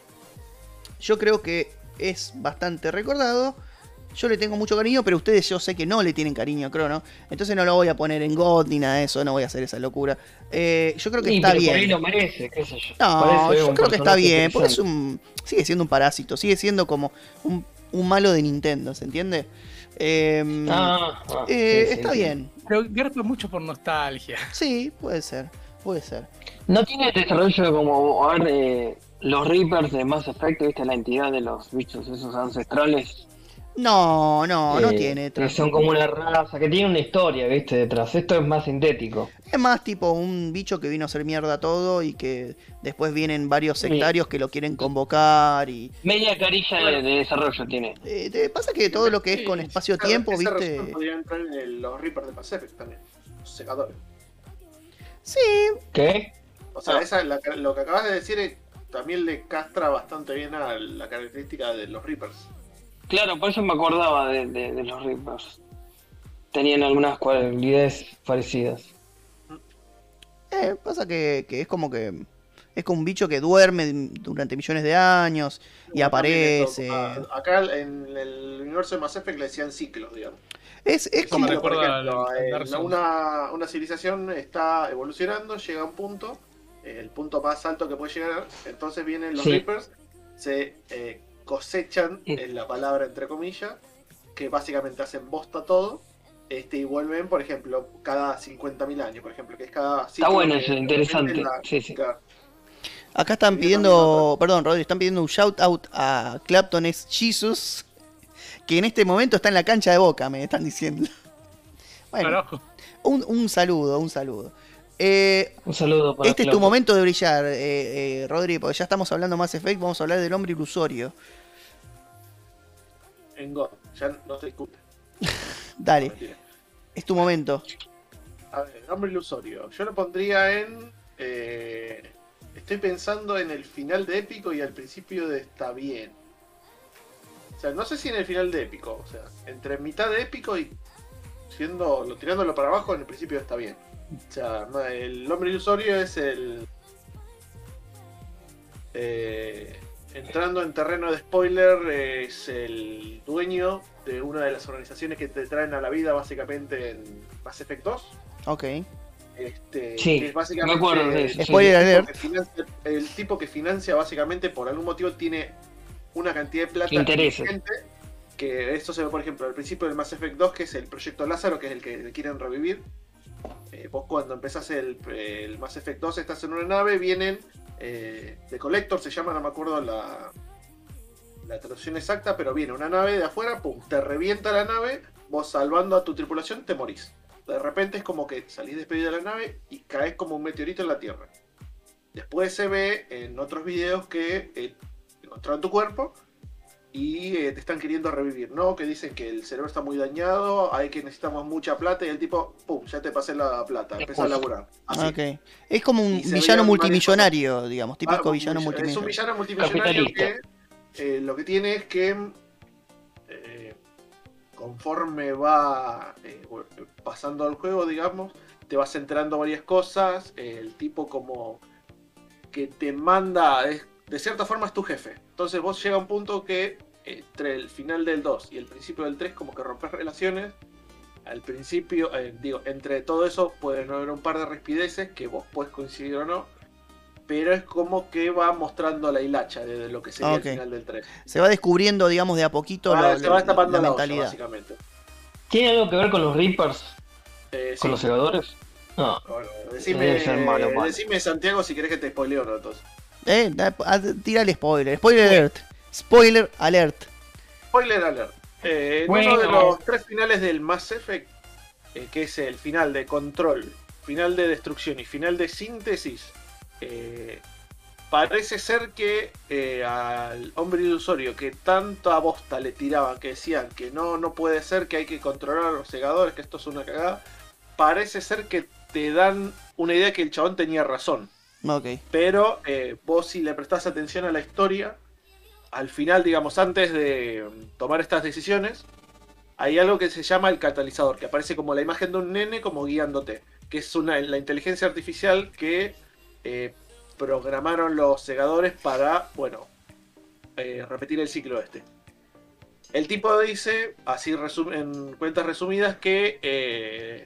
yo creo que es bastante recordado. Yo le tengo mucho cariño, pero ustedes yo sé que no le tienen cariño a Crono. Entonces no lo voy a poner en God ni nada de eso, no voy a hacer esa locura. Eh, yo creo que Sí, está pero por ahí bien. lo merece, qué sé yo. No, Parece yo creo que está bien, porque es un. Sigue siendo un parásito, sigue siendo como un, un malo de Nintendo, ¿se entiende? Em, Ah, ah, eh, sí, sí, está sí. bien. Pero garpa mucho por nostalgia. Sí, puede ser. Puede ser. No tiene desarrollo como, a ver, eh, los Reapers de Mass Effect, viste, la entidad de los bichos esos ancestrales. No, no, no eh, tiene. Que son como una raza, que tiene una historia, viste, detrás. Esto es más sintético. Es más tipo un bicho que vino a hacer mierda todo y que después vienen varios sectarios que lo quieren convocar y. Media carilla de, Bueno. de desarrollo tiene. Eh, te pasa que todo lo que es con espacio-tiempo, ¿viste? razón Podría entrar en el- los Reapers de Pacific también. Los secadores. Sí, ¿Qué? O sea, Ah. esa, la- lo que acabas de decir eh, también le castra bastante bien a la característica de los Reapers. Claro, por eso me acordaba de, de- de los Reapers. Tenían algunas cualidades parecidas. Eh, pasa que, que es como que Es como un bicho que duerme durante millones de años y aparece. ah, acá en el universo de Mass Effect le decían ciclos, digamos. Es, como. me Pero, por ejemplo, eh, Souls. una, una civilización está evolucionando, llega a un punto, eh, el punto más alto que puede llegar, entonces vienen los Sí. Reapers, se eh, cosechan, Sí. en la palabra entre comillas, que básicamente hacen bosta todo, este, y vuelven, por ejemplo, cada 50.000 años, por ejemplo, que es cada ciclo bueno eso, interesante. la- Sí, sí. Acá están pidiendo. Perdón, Rodri, están pidiendo un shout out a Clapton es Jesus. Que en este momento está en la cancha de boca, me están diciendo. Bueno, un, un saludo, un saludo. Eh, Un saludo para este es tu momento de brillar, eh, eh, Rodri, porque ya estamos hablando más Effect, vamos a hablar del hombre ilusorio. En God, ya no se discute. *laughs* Dale, es tu momento. A ver, nombre ilusorio. Yo lo pondría en. eh, estoy pensando en el final de épico y al principio de está bien. O sea, no sé si en el final de épico. O sea, entre mitad de épico y siendo lo tirándolo para abajo, en el principio está bien. O sea, el hombre ilusorio es el. eh, entrando en terreno de spoiler, es el dueño de una de las organizaciones que te traen a la vida básicamente en Mass Effect 2. Ok. Este, Sí, que es básicamente me acuerdo de eso. Spoiler el tipo alert. que financia- el tipo que financia básicamente por algún motivo tiene una cantidad de plata Intereses. que esto se ve por ejemplo al principio del Mass Effect 2 que es el proyecto Lázaro que es el que quieren revivir Eh, vos cuando empezás el, el Mass Effect 2 estás en una nave vienen eh, de Collector se llama no me acuerdo la la traducción exacta pero viene una nave de afuera pum te revienta la nave vos salvando a tu tripulación te morís de repente es como que salís despedido de la nave y caes como un meteorito en la Tierra. Después se ve en otros videos que eh, encontraron tu cuerpo y eh, te están queriendo revivir, ¿no? Que dicen que el cerebro está muy dañado, hay que necesitamos mucha plata y el tipo, ¡pum! Ya te pasé la plata, empieza a laburar. Así. Ok. Es como un villano multimillonario, digamos, Ah, típico villano vill- Es un multimillonario. villano multimillonario que eh, lo que tiene es que eh, conforme va eh, pasando el juego, digamos, te vas enterando varias cosas. eh, el tipo como que te manda, es- de cierta forma es tu jefe. Entonces vos llega a un punto que eh, entre el final del 2 y el principio del 3 como que rompes relaciones. Al principio, eh, digo, entre todo eso pueden haber un par de respideces que vos puedes coincidir o no. Pero es como que va mostrando la hilacha de, de lo que sería Ok. el final del 3. Se va descubriendo, digamos, de a poquito Va- lo- se va destapando la la, olla, mentalidad. básicamente. ¿Tiene algo que ver con los Reapers? Eh, ¿Con sí. los segadores? No. Bueno, decime, Debe ser malo, malo. decime, Santiago si querés que te spoileo o no, entonces. Eh, tira el spoiler. Spoiler alert. Spoiler alert. Spoiler alert. Eh, en Bueno. uno de los tres finales del Mass Effect, eh, que es el final de control, final de destrucción y final de síntesis, eh, parece ser que eh, al hombre ilusorio que tanta bosta le tiraban, que decían que no, no puede ser, que hay que controlar a los segadores, que esto es una cagada, parece ser que te dan una idea que el chabón tenía razón. Pero eh, vos si le prestás atención a la historia, al final, digamos, antes de mm, tomar estas decisiones, hay algo que se llama el catalizador, que aparece como la imagen de un nene como guiándote, que es una, la inteligencia artificial que eh, programaron los segadores para, bueno, eh, repetir el ciclo este. El tipo dice, así en cuentas resumidas, que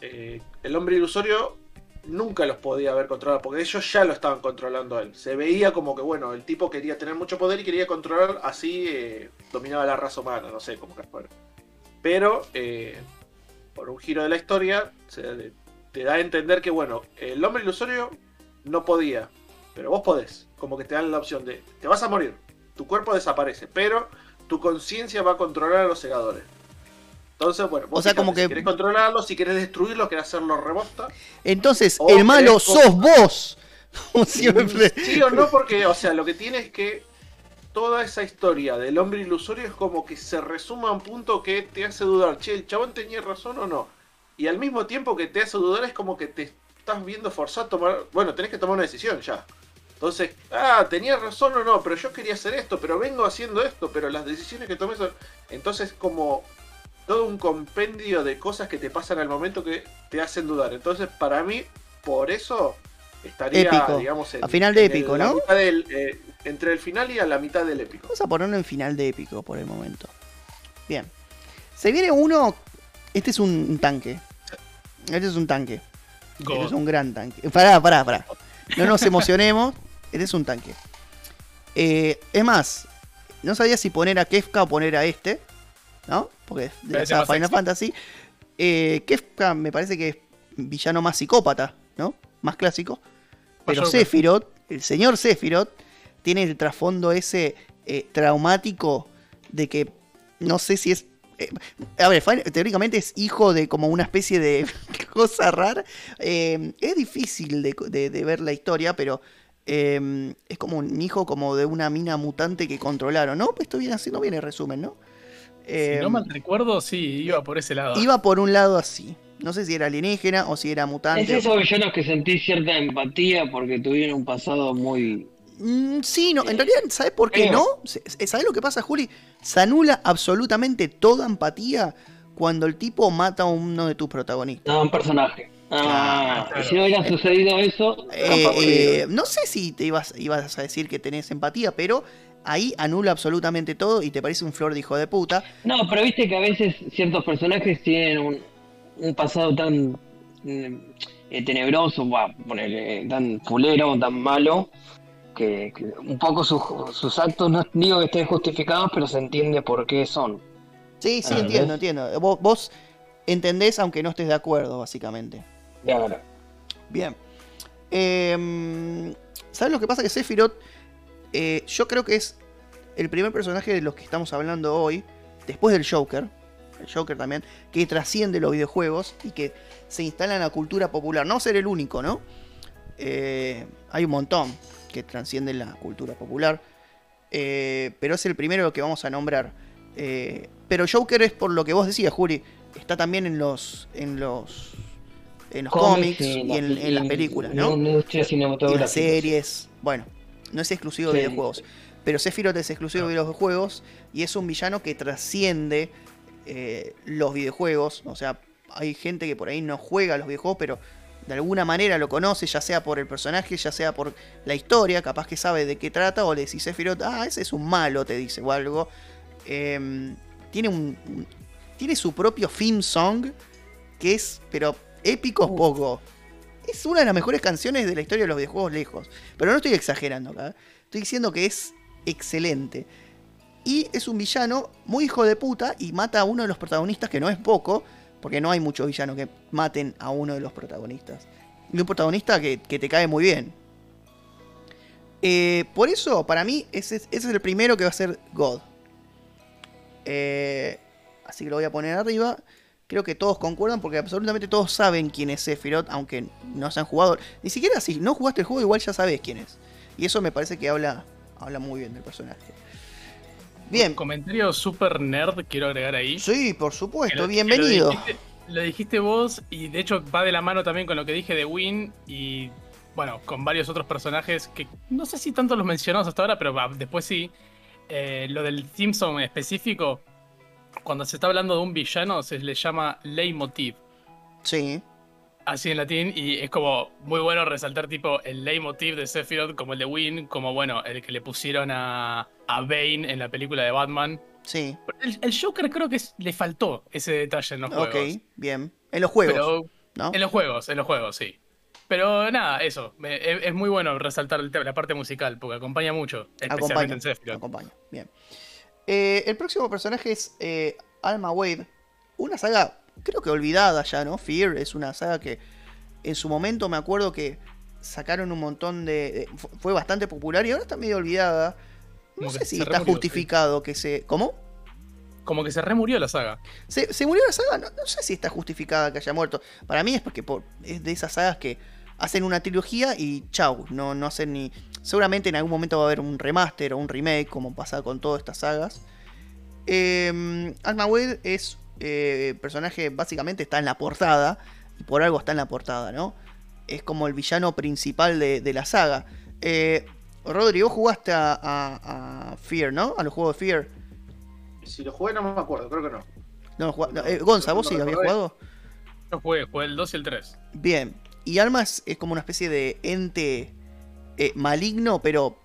el hombre ilusorio nunca los podía haber controlado, porque ellos ya lo estaban controlando él. Se veía como que, bueno, el tipo quería tener mucho poder y quería controlar, así eh, dominaba la raza humana, no sé cómo que fuera. Pero, eh, por un giro de la historia, se- te da a entender que, bueno, el hombre ilusorio no podía, pero vos podés. Como que te dan la opción de, te vas a morir, tu cuerpo desaparece, pero tu conciencia va a controlar a los segadores. Entonces, bueno, vos O sea, como que- si querés controlarlos, si querés destruirlos, querés hacerlo rebosta. Entonces, el malo sos vos. *laughs* Como siempre. Sí o no, porque, o sea, lo que tiene es que toda esa historia del hombre ilusorio es como que se resuma a un punto que te hace dudar, che, el chabón tenía razón o no. Y al mismo tiempo que te hace dudar es como que te estás viendo forzado a tomar, bueno, tenés que tomar una decisión ya. Entonces, ah, tenía razón o no, pero yo quería hacer esto, pero vengo haciendo esto, pero las decisiones que tomé son... Entonces, como todo un compendio de cosas que te pasan al momento que te hacen dudar. Entonces, para mí, por eso estaría, Épico. digamos, en- A final de en el- épico, la ¿no? mitad del, eh, entre el final y a la mitad del épico. Vamos a ponerlo en final de épico por el momento. Bien. Se viene uno. Este es un, tanque. Este es un tanque. Este es un gran tanque. Pará, pará, pará. No nos emocionemos. *laughs* Este es un tanque. Eh, es más, no sabía si poner a Kefka o poner a este. ¿No? Porque es de la saga Final. Fantasy. Eh, Kefka me parece que es villano más psicópata, ¿no? Más clásico. Pero Joker. Sephiroth, el señor Sephiroth, tiene el trasfondo ese eh, traumático de que no sé si es. eh, a ver, teóricamente es hijo de como una especie de *laughs* cosa rara. Eh, es difícil de, de- de ver la historia, pero eh, es como un hijo como de una mina mutante que controlaron, ¿no? Esto viene así, no viene el resumen, ¿no? Eh, Si no mal recuerdo, sí, iba por ese lado. iba por un lado así. No sé si era alienígena o si era mutante. Es esos villanos que sentí cierta empatía porque tuvieron un pasado muy. Mm, sí, no, en realidad, ¿sabes por qué no? ¿Sabes lo que pasa, Juli? Se anula absolutamente toda empatía cuando el tipo mata a uno de tus protagonistas. No, un personaje. Ah, Claro. si no hubiera sucedido eso, Eh, eh, no sé si te ibas, ibas a decir que tenés empatía, pero ahí anula absolutamente todo y te parece un flor de hijo de puta. No, pero viste que a veces ciertos personajes tienen un, un pasado tan mm, eh, tenebroso, va, ponerle, tan fulero, tan malo, que, que un poco sus, sus actos no digo que estén justificados, pero se entiende por qué son. Sí, sí, Ah, entiendo, ¿ves? entiendo. Vos, vos entendés aunque no estés de acuerdo, básicamente. Claro. Bien. Eh, ¿Sabes lo que pasa? Que Sephiroth, eh, yo creo que es el primer personaje de los que estamos hablando hoy, después del Joker, el Joker también, que trasciende los videojuegos y que se instala en la cultura popular. No ser el único, ¿no? Eh, hay un montón que trascienden la cultura popular, eh, pero es el primero que vamos a nombrar. Eh, pero Joker es por lo que vos decías, Juli, está también en los en los en los cómics, y en, en las películas, ¿no? En la industria y cinematográfica. las series. Bueno, no es exclusivo de videojuegos. Pero Sephiroth es exclusivo de videojuegos y es un villano que trasciende eh, los videojuegos. O sea, hay gente que por ahí no juega a los videojuegos, pero de alguna manera lo conoce, ya sea por el personaje, ya sea por la historia, capaz que sabe de qué trata, o le decís Sephiroth, ah, ese es un malo, te dice, o algo. Eh, tiene un, un- tiene su propio theme song, que es, pero épico es poco. Es una de las mejores canciones de la historia de los videojuegos lejos. Pero no estoy exagerando acá. ¿eh? Estoy diciendo que es excelente. Y es un villano muy hijo de puta y mata a uno de los protagonistas, que no es poco, porque no hay muchos villanos que maten a uno de los protagonistas. Y un protagonista que, que te cae muy bien. Eh, por eso, para mí, ese, es- el primero que va a ser God. Eh, así que lo voy a poner arriba. Creo que todos concuerdan porque absolutamente todos saben quién es Sephiroth, aunque no se han jugado. Ni siquiera si no jugaste el juego, igual ya sabes quién es. Y eso me parece que habla, habla muy bien del personaje. Bien, Comentario super nerd, quiero agregar ahí. sí, por supuesto, lo- bienvenido. Lo dijiste, lo dijiste vos y de hecho va de la mano también con lo que dije de Win y bueno, con varios otros personajes que no sé si tanto los mencionamos hasta ahora, pero después sí. Eh, lo del Simpson específico, cuando se está hablando de un villano se le llama leitmotiv. Sí, Así en latín, y es como muy bueno resaltar tipo el leitmotiv de Sephiroth como el de Win, como bueno, el que le pusieron a, a Bane en la película de Batman. sí. El, el Joker creo que es- le faltó ese detalle en los Ok, juegos. bien. En los juegos, Pero ¿no? en los juegos, en los juegos, sí. Pero nada, eso. me- es, es muy bueno resaltar la parte musical, porque acompaña mucho, especialmente Acompaña, en Sephiroth. acompaña. Bien. Eh, el próximo personaje es eh, Alma Wade. Una saga, creo que olvidada ya, ¿no? Fear es una saga que en su momento me acuerdo que sacaron un montón de. de- fu- fue bastante popular y ahora está medio olvidada. No Como sé si está remurió, justificado que se. ¿Cómo? Como que se remurió la saga. ¿Se, se murió la saga? No, no sé si está justificada que haya muerto. Para mí es porque por- es de esas sagas que hacen una trilogía y chau, no, no hacen ni... Seguramente en algún momento va a haber un remaster o un remake, como pasa con todas estas sagas. Eh, Alma Wade es eh, personaje, básicamente está en la portada, y por algo está en la portada, ¿no? Es como el villano principal de, de la saga. Eh, Rodri, vos jugaste a, a- a Fear, ¿no? A los juegos de Fear. Si lo jugué no me acuerdo, creo que no. No, no, eh, Gonza, ¿vos sí No habías recordé. jugado? Yo jugué, jugué el 2 y el 3. Bien. y Alma es, es como una especie de ente eh, maligno, pero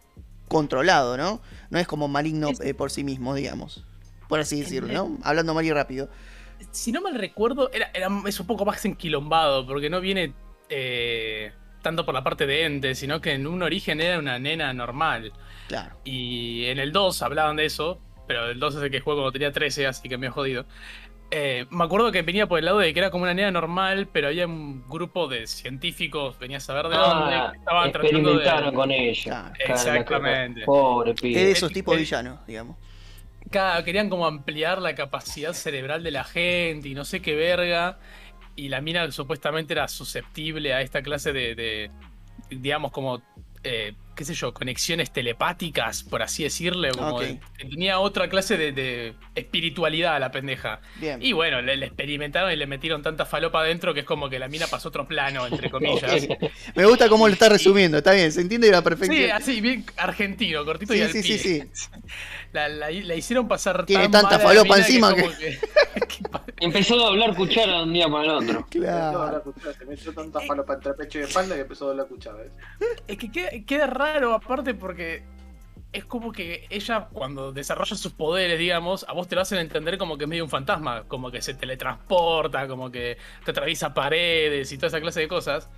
controlado, ¿no? No es como maligno eh, por sí mismo, digamos. Por así decirlo, ¿no? Hablando mal y rápido. Si no mal recuerdo, era, era- es un poco más enquilombado, porque no viene eh, tanto por la parte de ente, sino que en un origen era una nena normal. Claro. Y en el 2 hablaban de eso, pero el 2 es el que juego cuando tenía 13, así que me he jodido. Eh, me acuerdo que venía por el lado de que era como una nena normal, pero había un grupo de científicos, venía a saber de dónde, Ah, que estaban tratando de... con ella. Exactamente. Pobre Es pibe. de esos tipos el- villanos, digamos. Claro, querían como ampliar la capacidad cerebral de la gente y no sé qué verga. Y la mina supuestamente era susceptible a esta clase de, de, digamos, como, eh, qué sé yo, conexiones telepáticas, por así decirle. Como Ok. de- que tenía otra clase de, de espiritualidad a la pendeja. Bien. Y bueno, le, le experimentaron y le metieron tanta falopa adentro que es como que la mina pasó otro plano, entre comillas. *laughs* Me gusta cómo lo está resumiendo, está bien, se entiende la perfección. Sí, así, bien argentino, cortito y Sí, al sí, pie. sí, *laughs* La, la- la hicieron pasar Tiene tan tanta falopa encima como que- *laughs* Empezó a hablar cuchara de un día para el otro. Empezó a Claro. doblar cuchara, Se metió tanta falopa entre pecho y espalda que empezó a doblar cuchara. ¿ves? Es que queda, queda raro aparte porque es como que ella cuando desarrolla sus poderes, digamos, a vos te lo hacen entender como que es medio un fantasma, como que se teletransporta, como que te atraviesa paredes y toda esa clase de cosas.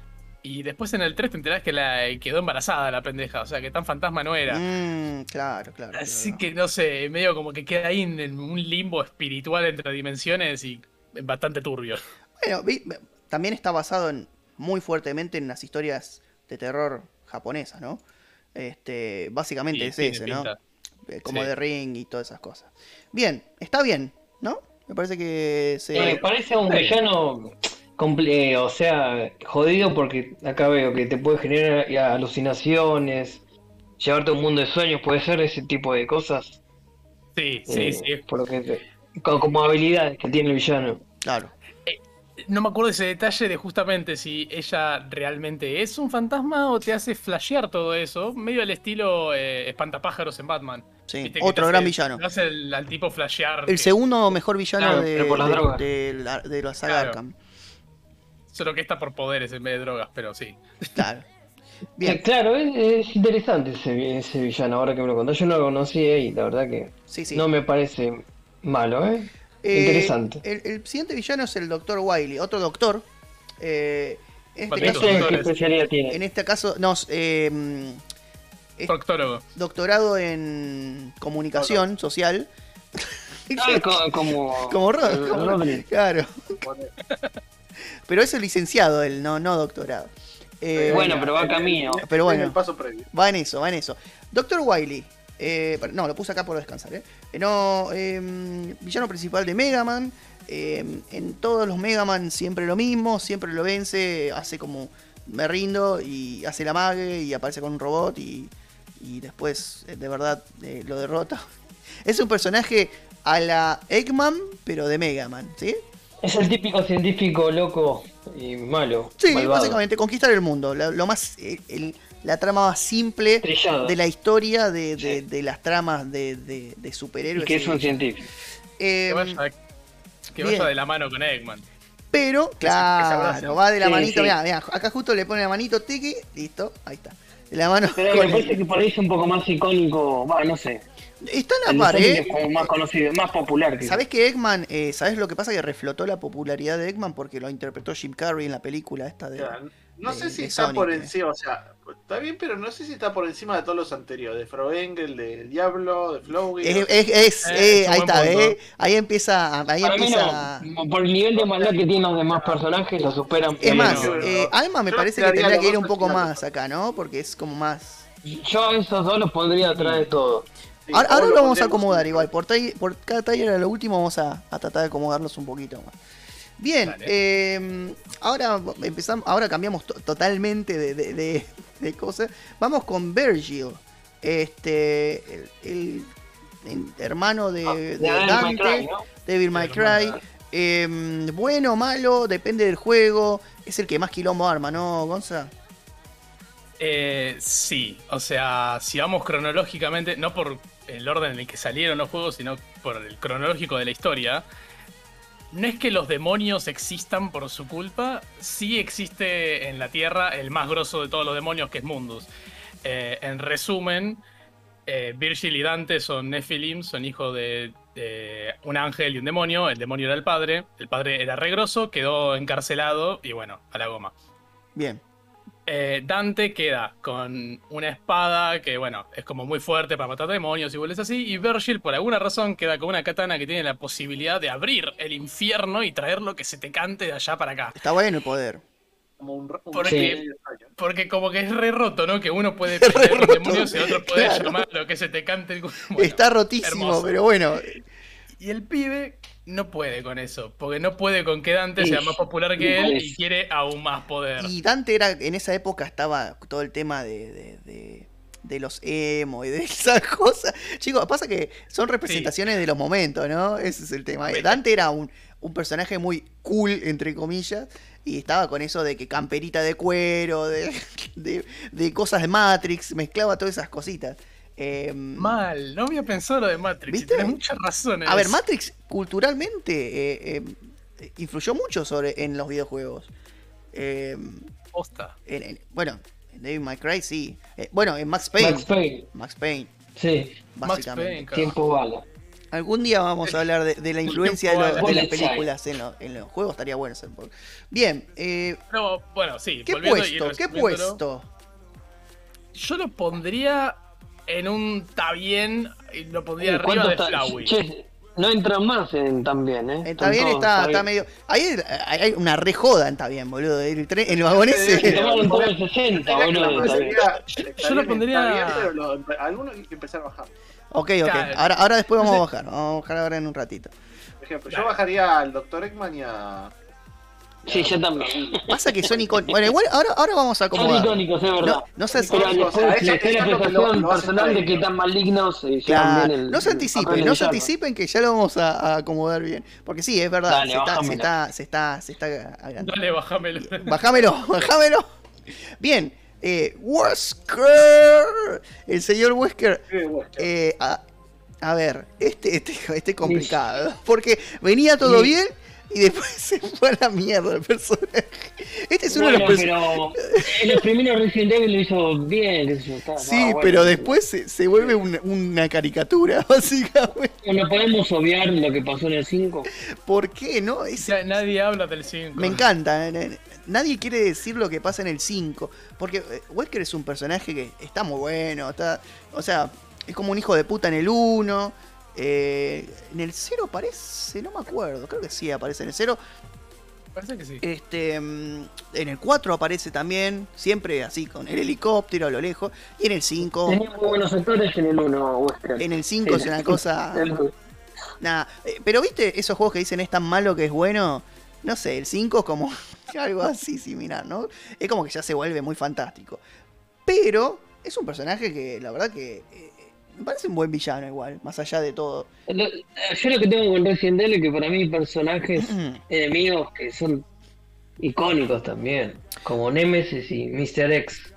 Y después en el 3 te enterás que la quedó embarazada la pendeja, o sea que tan fantasma no era. Mm, claro, claro. Así claro. que no sé, medio como que queda ahí en, un limbo espiritual entre dimensiones y bastante turbio. Bueno, también está basado en, muy fuertemente en las historias de terror japonesas, ¿no? Este, básicamente Y es ese, ¿no? pinta. Eh, Como Sí. The Ring y todas esas cosas. Bien, está bien, ¿no? Me parece que se... Me parece un Sí. villano, comple- eh, o sea, jodido porque acá veo que te puede generar eh, alucinaciones, llevarte a un mundo de sueños, puede ser ese tipo de cosas. Sí, sí, eh, sí. Por lo que como, como habilidades que tiene el villano. Claro. No me acuerdo ese detalle de justamente si ella realmente es un fantasma o te hace flashear todo eso, medio al estilo eh, espantapájaros en Batman. Sí, Viste otro gran hace- villano. te hace el- al tipo flashear. El que- segundo mejor villano Claro, de, la, de la saga Claro. Arkham. Solo que está por poderes en vez de drogas, pero sí. Claro. *laughs* Eh, Bien, claro, es, es interesante ese, ese villano, ahora que me lo contás. Yo no lo conocía y la verdad que sí, sí. no me parece malo, ¿eh? Eh, interesante. El, el siguiente villano es el Doctor Wiley, otro doctor. Eh, en este caso, ¿Qué especialidad tiene? en este caso, no, eh, Es- Proctólogo. doctorado en comunicación social. Ah, co- como, Como Rod, como- Rodri. Claro. Pero eso es licenciado él, no, no doctorado. Eh, Bueno, pero va camino. Pero bueno. en el paso previo. Va en eso, va en eso. Doctor Wiley. Eh, no, lo puse acá por descansar, ¿eh? Eh, No, eh, villano principal de Mega Man. eh, en todos los Mega Man siempre lo mismo, siempre lo vence, hace como me rindo y hace la mague y aparece con un robot y, y después eh, de verdad eh, lo derrota. *laughs* Es un personaje a la Eggman, pero de Mega Man, ¿sí? Es el típico científico loco y malo. Sí, malvado. básicamente conquistar el mundo. Lo más, el- la trama más simple Trillado. de la historia de, de- Sí. de las tramas de, de- de Y superhéroes. que es un científico. Eh, Que vaya, que bien. vaya de la mano con Eggman. pero, claro, va de la Sí, manito. sí. Mirá, mirá, acá justo le pone la manito tiki, listo, ahí está. De la mano. Pero me parece el- que por ahí es un poco más icónico. Va, no sé. Está en la Sonic pared. es como más conocido, más popular. Que ¿Sabés que Eggman, eh, ¿sabés lo que pasa? Que reflotó la popularidad de Eggman porque lo interpretó Jim Carrey en la película esta O de... sea, no de- sé si está Sonic, por eh. encima, o sea, está bien, pero no sé si está por encima de todos los anteriores, de Froengel, de Diablo, de Flowey. Es, es- es- Eh, eh, ahí está, eh, ahí empieza, ahí Para mí empieza... no. Por el nivel de maldad que tienen los demás personajes, lo superan. Es más, no. eh, Alma me Yo parece que tendría que ir un poco más acá, ¿no? Porque es como más... Yo a esos dos los pondría atrás de todo. Sí, Ahora, ahora lo vamos a acomodar igual. Por, cada taller a lo último vamos a, a tratar de acomodarlos un poquito más. Bien, eh, ahora empezamos, ahora cambiamos to- totalmente de, de, de- de cosas. Vamos con Virgil, este, el, el- el hermano de, Ah, de Dante, Cry, ¿no? Devil May El hermano Cry. Eh, bueno, malo, depende del juego. Es el que más quilombo arma, ¿no, Gonza? Eh, sí, o sea, si vamos cronológicamente, no por el orden en el que salieron los juegos, sino por el cronológico de la historia, no es que los demonios existan por su culpa, sí existe en la Tierra el más grosso de todos los demonios, que es Mundus. Eh, en resumen, eh, Virgil y Dante son Nephilim, son hijos de, de un ángel y un demonio. El demonio era el padre, el padre era regroso, quedó encarcelado y bueno, a la goma. Bien. Eh, Dante queda con una espada que, bueno, es como muy fuerte para matar demonios y vuelves así. Y Virgil, por alguna razón, queda con una katana que tiene la posibilidad de abrir el infierno y traer lo que se te cante de allá para acá. Está bueno el poder. Como un, un Porque- como que es re roto, ¿no? Que uno puede *laughs* pelear con roto, demonios y el otro puede claro. llamar lo que se te cante. Bueno, Está rotísimo, hermoso. pero bueno. Y el pibe no puede con eso, porque no puede con que Dante sea más popular que él y quiere aún más poder. Y Dante era, en esa época estaba todo el tema de, de, de- de los emo y de *laughs* esas cosas. Chicos, pasa que son representaciones de los momentos, ¿no? Ese es el tema. Dante era un, un personaje muy cool, entre comillas, y estaba con eso de que camperita de cuero, de, *laughs* de, de cosas de Matrix, mezclaba todas esas cositas. Eh, Mal, no había pensado lo de Matrix. ¿Viste? Tienes mucha razón. en A ver. Matrix culturalmente eh, eh, influyó mucho sobre en los videojuegos. Eh, Posta. en- en- bueno, en May Cry sí. Eh, bueno, en Max Payne. Max Payne. Max Payne, Sí, Max básicamente. Payne, claro. tiempo bala. Algún día vamos a hablar de, de la influencia de, lo- Tiempo de las películas en, lo- en los juegos. Estaría bueno hacer. por- Bien, eh, No, bueno, sí. ¿qué puesto? ¿Qué puesto? Yo lo pondría en un está bien y lo pondría arriba ¿Cuánto de? Flowey. Che, no entran más en también, ¿eh? Está Están bien, todos, está, está medio. Ahí hay, hay una re joda, está bien, boludo. El, tren, el vagón Se ese. tomaron todo el 60, Sería que la boludo. cosa está bien. sería- está Yo lo pondría- algunos hay que empezar a bajar. Ok, ok. Claro. Ahora, ahora después vamos a bajar. Vamos a bajar ahora en un ratito. Por ejemplo, yo bajaría al Dr. Eggman y a. Sí, yo también. Pasa que son icónicos. Bueno, igual ahora, ahora vamos a Son acomodar. icónicos, es verdad. No, no se, Son hace personal de que tan malignos Claro, bien el. no se anticipen, no se anticipen que ya lo vamos a, a acomodar bien. Porque sí, es verdad, Dale, se, está, se, está, se está, se está agrandando. Dale, bájamelo. Bájamelo, *laughs* bájamelo. Bien, eh, Wesker, el señor Wesker, eh, a, a ver, este, este, este es complicado, porque venía todo Sí. bien y después *laughs* se fue a la mierda el personaje. Este es uno de los pero en los primeros Resident Evil lo hizo bien, está- Sí, bueno. pero después se, se vuelve una, una caricatura, *laughs* básicamente. No podemos obviar lo que pasó en el 5. ¿Por qué no? Es- Ya Nadie habla del 5. Me encanta. eh, eh, Nadie quiere decir lo que pasa en el 5. Porque eh, Wesker es un personaje que está muy bueno. Está, o sea, es como un hijo de puta en el 1. Eh, en el 0 aparece, no me acuerdo. Creo que sí aparece en el 0. Parece que sí. Este, mm, en el 4 aparece también. Siempre así, con el helicóptero a lo lejos. Y en el 5. Tenía muy buenos actores en el 1, Wesker. En el 5 es una cosa. *laughs* Nada, eh, pero viste esos juegos que dicen es tan malo que es bueno. No sé, el 5 es como *laughs* algo así similar, ¿no? Es como que ya se vuelve muy fantástico. Pero es un personaje que la verdad que eh, me parece un buen villano igual, más allá de todo. Lo- Yo lo que tengo con Resident Evil es que para mí personajes *clears throat* enemigos que son icónicos también, como Nemesis y Mr. X,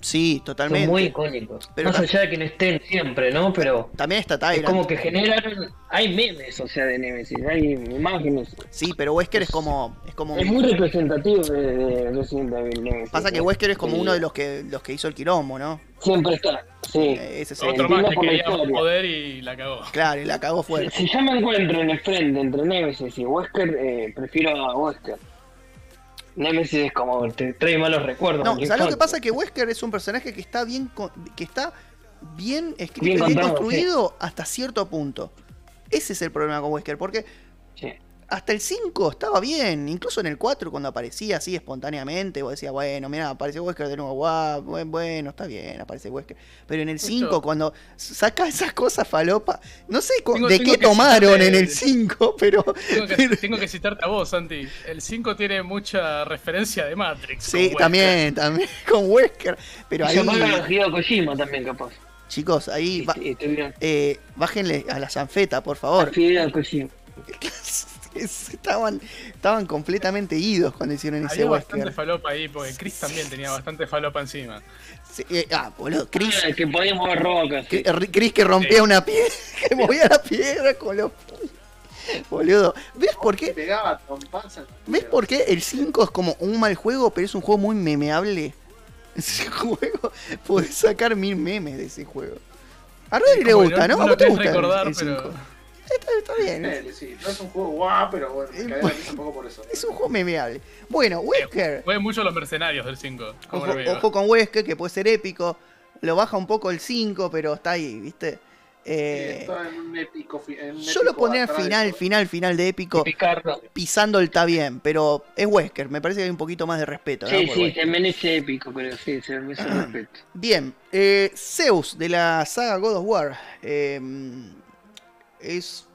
Sí, son totalmente. muy icónicos. Pero Más allá de que no estén siempre, ¿no? Pero También está es Tyrant. como que generan, hay memes, o sea, de Nemesis, hay imágenes. Sí, pero Wesker es como. Es como Es muy representativo de, de Resident Evil Nemesis. Pasa que. Wesker es como Sí. uno de los que los que hizo el quilombo, ¿no? Siempre está, sí. Eh, Ese es el- Otro más que quería poder y la cagó. Claro, y la cagó fuerte. Si yo me encuentro en el frente entre Nemesis y Wesker, eh, prefiero a Wesker. Nemesis es como te trae malos recuerdos. No, no ¿sabes lo que pasa? Que Wesker es un personaje que está bien, que está bien escrito Bien construido hasta cierto punto. Ese es el problema con Wesker, porque. Hasta el 5 estaba bien, incluso en el 4 cuando aparecía así espontáneamente, vos decías, bueno, mira, aparece Wesker de nuevo, guau, buen- bueno, está bien, aparece Wesker. Pero en el 5 cuando saca esas cosas falopa, no sé Tengo- de tengo qué tomaron en el 5, pero... Tengo que, *laughs* tengo que citarte a vos, Santi. El 5 tiene mucha referencia de Matrix. Sí, también, también *laughs* con Wesker. Pero Y ahí, Kojima también, capaz. chicos, ahí... va- Y, y tuvieron Eh, bájenle a la zanfeta, por favor. Kojima. *laughs* estaban, estaban completamente idos cuando hicieron ese Había bastante Wesker. falopa ahí, porque Chris también tenía bastante falopa encima. Sí, eh, ah, boludo, Chris, Ah, que podíamos ver rocas. sí. Chris que rompía una piedra, *laughs* que movía la piedra con los. Boludo. ¿Ves por qué? pegaba. ¿Ves por qué el 5 es como un mal juego, pero es un juego muy memeable? *laughs* Ese juego, podés sacar mil memes de ese juego. A Rodri le gusta, no-. ¿A no vos te gusta recordar, el pero- 5? *laughs* Está, está bien. Sí, no es un juego guau, pero bueno, me Eh, por eso. es un juego memeable. Bueno, Wesker. Fue mucho los mercenarios del 5. como Ojo, ojo con Wesker, que puede ser épico. Lo baja un poco el 5, pero está ahí, ¿viste? Eh, Está en un épico. en un yo lo pondría al final, final, final de épico. Picardo. Pisando el está bien, pero es Wesker. Me parece que hay un poquito más de respeto. Sí, sí, Wesker. también es épico, pero sí, se me hizo *clears throat* respeto. Bien, eh, Zeus de la saga God of War. eh, es,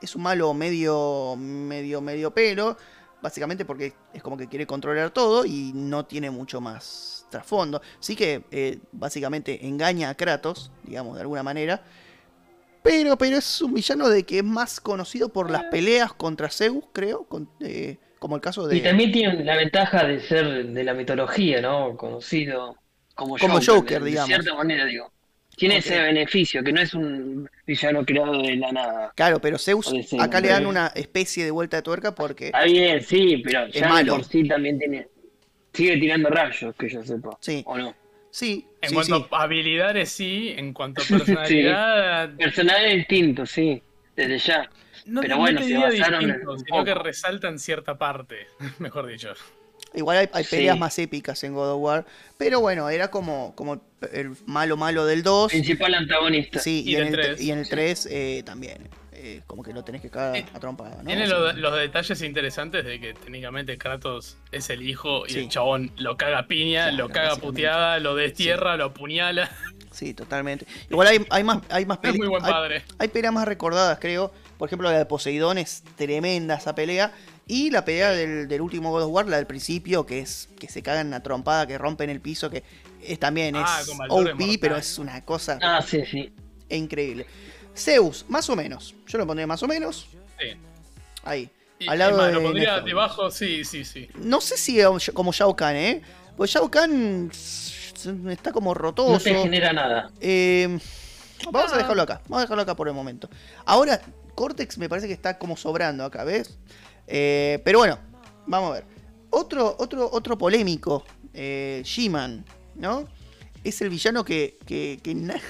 es un malo medio, medio, medio pelo. Básicamente porque es como que quiere controlar todo y no tiene mucho más trasfondo. Sí que eh, básicamente engaña a Kratos, digamos, de alguna manera. Pero, pero es un villano de que es más conocido por las peleas contra Zeus, creo. con- eh, como el caso de... Y también tiene la ventaja de ser de la mitología, ¿no? Conocido como, Como Joker, de- de digamos. cierta manera, digo. Tiene ese beneficio, que no es un villano creado de la nada. Claro, pero Zeus ser, acá le dan una especie de vuelta de tuerca porque... Está bien, sí, pero ya de malo. por sí también tiene. Sigue tirando rayos, que yo sepa. Sí. ¿O no? Sí, En sí, cuanto sí. a habilidades, sí. En cuanto a *laughs* personalidad, Personal distinto, sí. Desde ya. no, Pero no bueno, se basaron distinto, sino que resaltan cierta parte, *laughs* mejor dicho. Igual hay, hay Sí. peleas más épicas en God of War. Pero bueno, era como, como el malo malo del 2. Principal antagonista. Sí, y, Y en el, tres. y en el 3 eh, también. Eh, como que lo tenés que cagar a trompada, ¿no? Tiene Sí. lo- los detalles interesantes de que técnicamente Kratos es el hijo y Sí. el chabón lo caga a piña, Claro, lo caga puteada, lo destierra, lo apuñala. Sí, totalmente. Igual hay, hay más, hay más Es peleas. muy buen hay, padre. hay peleas más recordadas, creo. Por ejemplo, la de Poseidón es tremenda esa pelea. Y la pelea del, del último God of War, la del principio, que es que se cagan a trompada, que rompen el piso, que es también Ah, es OP, pero es una cosa Ah, sí, sí. increíble. Zeus, más o menos. Yo lo pondría más o menos. Sí. Ahí. Y, al lado es más, de lo pondría debajo, sí, sí, sí. No sé si como Shao Kahn, ¿eh? Pues Shao Kahn está como rotoso. No te genera nada. Eh, vamos a dejarlo acá. Vamos a dejarlo acá por el momento. Ahora, Cortex me parece que está como sobrando acá, ¿ves? Eh, pero bueno, vamos a ver. Otro, otro, otro polémico, eh, She-Man, ¿no? Es el villano que, que, que, na-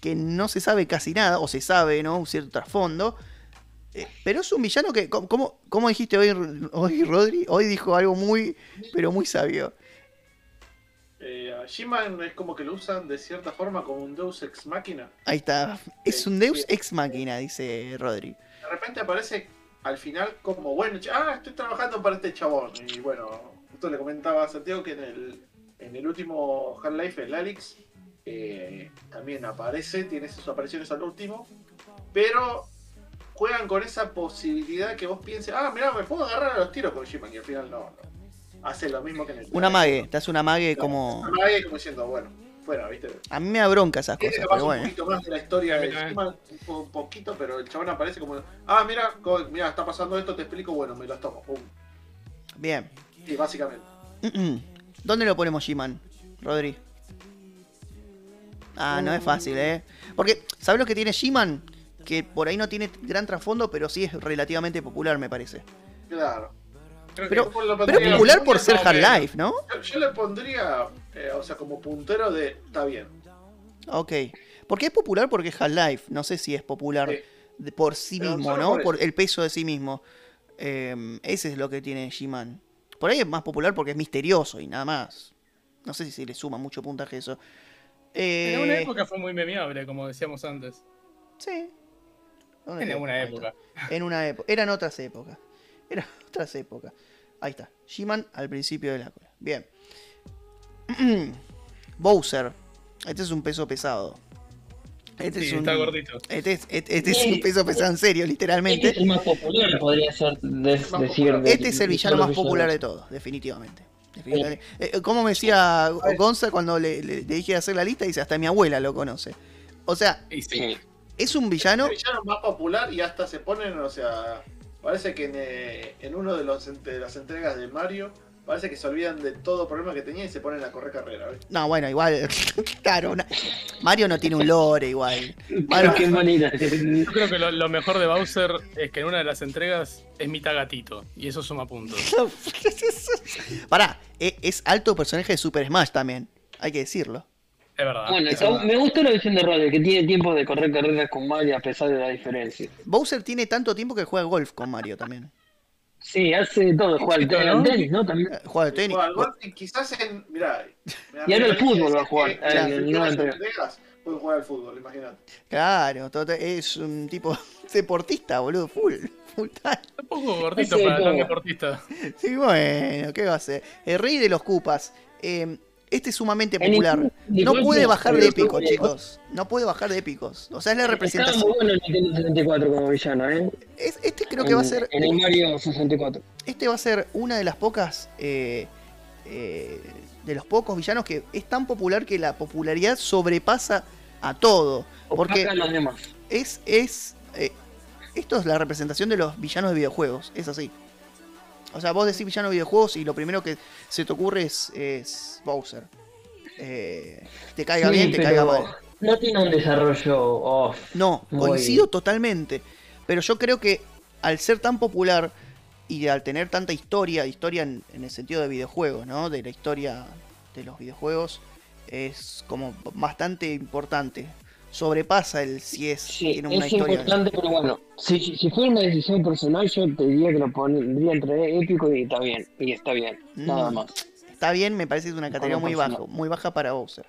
que no se sabe casi nada, o se sabe, ¿no? Un cierto trasfondo. Eh, pero es un villano que, ¿cómo- ¿cómo, cómo dijiste hoy, hoy, Rodri? Hoy dijo algo muy, pero muy sabio. Eh, a She-Man es como que lo usan de cierta forma como un Deus Ex Máquina. Ahí está. Es un Deus ex máquina, dice Rodri. De repente aparece al final como, bueno, ah, estoy trabajando para este chabón. Y bueno, justo le comentaba a Santiago que en el, en el último Half-Life, el Alex, eh, también aparece, tiene sus apariciones al último, pero juegan con esa posibilidad que vos pienses, ah, mirá, me puedo agarrar a los tiros con She-Man, y al final no, no. Hace lo mismo que en el Una mague, te hace una mague como... Una mague como diciendo, bueno, fuera, viste. A mí me da bronca esas cosas, pero un bueno. poquito más de la historia de un, po- un poquito, pero el chabón aparece como, ah, mira, mira, está pasando esto, te explico, bueno, me los tomo. Pum. Bien. Y básicamente. *clears throat* ¿Dónde lo ponemos G-Man, Rodri? Ah, no es fácil, ¿eh? Porque, ¿sabes lo que tiene G-Man? Que por ahí no tiene gran trasfondo, pero sí es relativamente popular, me parece. Claro. Pero- lo Pero popular por ser o menos. Half-Life, ¿no? Yo, yo le pondría, eh, o sea, como puntero de, está bien. Ok. ¿Por qué es popular? Porque es Half-Life. No sé si es popular Sí. de- por sí mismo, ¿no? por el peso de sí mismo. Eh, ese es lo que tiene G-Man. Por ahí es más popular porque es misterioso y nada más. No sé si se le suma mucho puntaje eso. Eh, En una época fue muy memeable, como decíamos antes. Sí. ¿Dónde En una época. En una época. Eran otras épocas. Eran *laughs* otras épocas. Ahí está. She-Man al principio de la cola. Bien. *clears throat* Bowser. Este es un peso pesado. Este Sí, es un. está gordito. Este es, este- este es un peso pesado en serio, Este literalmente. es el más popular, podría ser de- Más decir. popular. de- Este es el villano más popular de todos, definitivamente. Definitivamente. Eh, eh, como me decía Gonza cuando le, le- le dije hacer la lista, dice, hasta mi abuela lo conoce. O sea, sí. Es un villano. El villano más popular y hasta se ponen, o sea, parece que en, eh, en uno de, los, de las entregas de Mario parece que se olvidan de todo problema que tenía y se ponen a correr carrera. ¿ves? No, bueno, igual. *laughs* claro, una- Mario no tiene un lore igual. Mario- *laughs* qué manera. Yo creo que lo, lo mejor de Bowser es que en una de las entregas es mitad gatito. Y eso suma puntos. *laughs* Pará, e- es alto personaje de Super Smash también. Hay que decirlo. Es verdad. Bueno, me gustó la visión de Rodri, que tiene tiempo de correr carreras con Mario a pesar de la diferencia. Bowser tiene tanto tiempo que juega golf con Mario también. Sí, hace de todo, juega al tenis, ¿no? al tenis, ¿no? También. Eh, Juega al tenis. Juega al golf y quizás en. Mirá. Y ahora el fútbol va a que jugar, en eh, Puede jugar al fútbol, imagínate. Claro, todo- es un tipo *laughs* deportista, boludo, full. Full time. Un poco gordito para tan deportista. Sí, bueno, ¿qué va a hacer? El rey de los cupas. Eh, este es sumamente En popular. No puede bajar de épicos, chicos. No puede bajar de épicos. O sea, es la Estaba representación. muy bueno el Nintendo 64 como villano, ¿eh? Es- este creo que va a ser. En el Mario 64. Este va a ser una de las pocas. eh, eh, de los pocos villanos que es tan popular que la popularidad sobrepasa a todo. Porque a los demás. es. es eh, esto es la representación de los villanos de videojuegos. Es así. O sea, vos decís villano de videojuegos y lo primero que se te ocurre es, es Bowser. Eh, te caiga Sí, bien, te caiga mal. No tiene un desarrollo off. No, Muy- coincido totalmente. Pero yo creo que al ser tan popular y al tener tanta historia, historia en, en el sentido de videojuegos, ¿no? De la historia de los videojuegos, es como bastante importante. Sobrepasa el si es Sí, tiene una es historia. importante, pero bueno, si, si fuera una decisión personal, yo te diría que lo pondría entre épico y está bien, y está bien, nada Mm, más. Está bien, me parece que es una categoría muy personal. baja, muy baja para Bowser.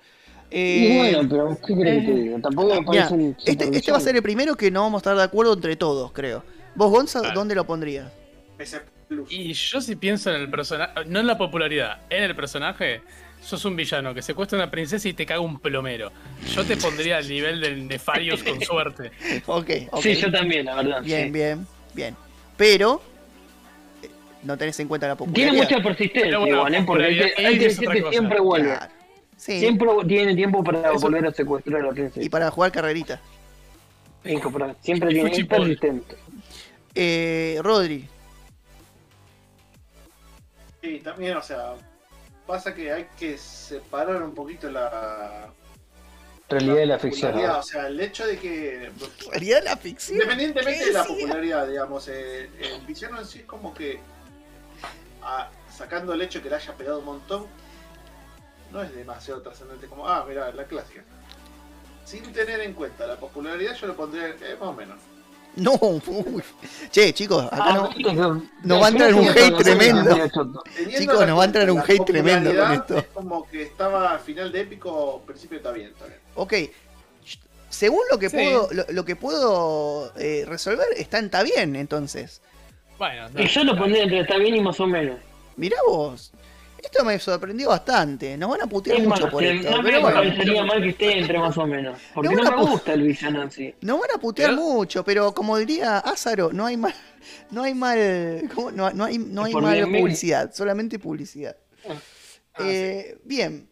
Y Eh, bueno, pero ¿qué crees que te diga? Tampoco me Mira, parece un este, este va a ser el primero que no vamos a estar de acuerdo entre todos, creo. ¿Vos, Gonza, dónde lo pondrías? Y yo si pienso en el personaje, no en la popularidad, en el personaje, sos un villano que secuestra a una princesa y te caga un plomero. Yo te pondría al nivel del Nefarios con suerte. *laughs* Ok, ok. Sí, yo también, la verdad. Bien, sí. bien, bien. Pero eh, no tenés en cuenta la popularidad. Tiene mucha persistencia, bueno, igual, ¿eh? porque hay que, popularidad hay que es decir otra que cosa. siempre vuelve. Claro. Sí. Siempre tiene tiempo para Eso- volver a secuestrar a la princesa. Y para jugar carrerita. Hijo, pero siempre Y tiene es persistente. Eh, Rodri, Sí, también, o sea, pasa que hay que separar un poquito la. Realidad de la ficción. O sea, el hecho de que. ¿haría la ficción? Independientemente ¿Qué de la popularidad, digamos, eh, el villano en sí es como que. ah, sacando el hecho que le haya pegado un montón, no es demasiado trascendente como, ah, mira, la clásica. Sin tener en cuenta la popularidad, yo lo pondría eh, más o menos. *laughs* No, uy. Che, chicos, acá Ah, no. nos va a entrar un hate tremendo. Chicos, nos va a entrar un hate tremendo con esto. Es como que estaba al final de épico, principio está bien, está bien. Ok. Según lo que Sí. puedo, lo, lo que puedo eh, resolver, está en está bien, entonces. Bueno, no, Y yo lo pondría entre está bien y más o menos. Mirá vos. Esto me sorprendió bastante. Nos van a putear Es mucho más, por esto. no me Pero bueno, parecería mal que esté entre más o menos. Porque No, me gusta el villano en sí. nos van a putear Pero- mucho, pero como diría Ázaro, no hay mal, no hay mal, ¿cómo? No, no hay, no hay mal publicidad, solamente publicidad. Ah, Eh, Bien.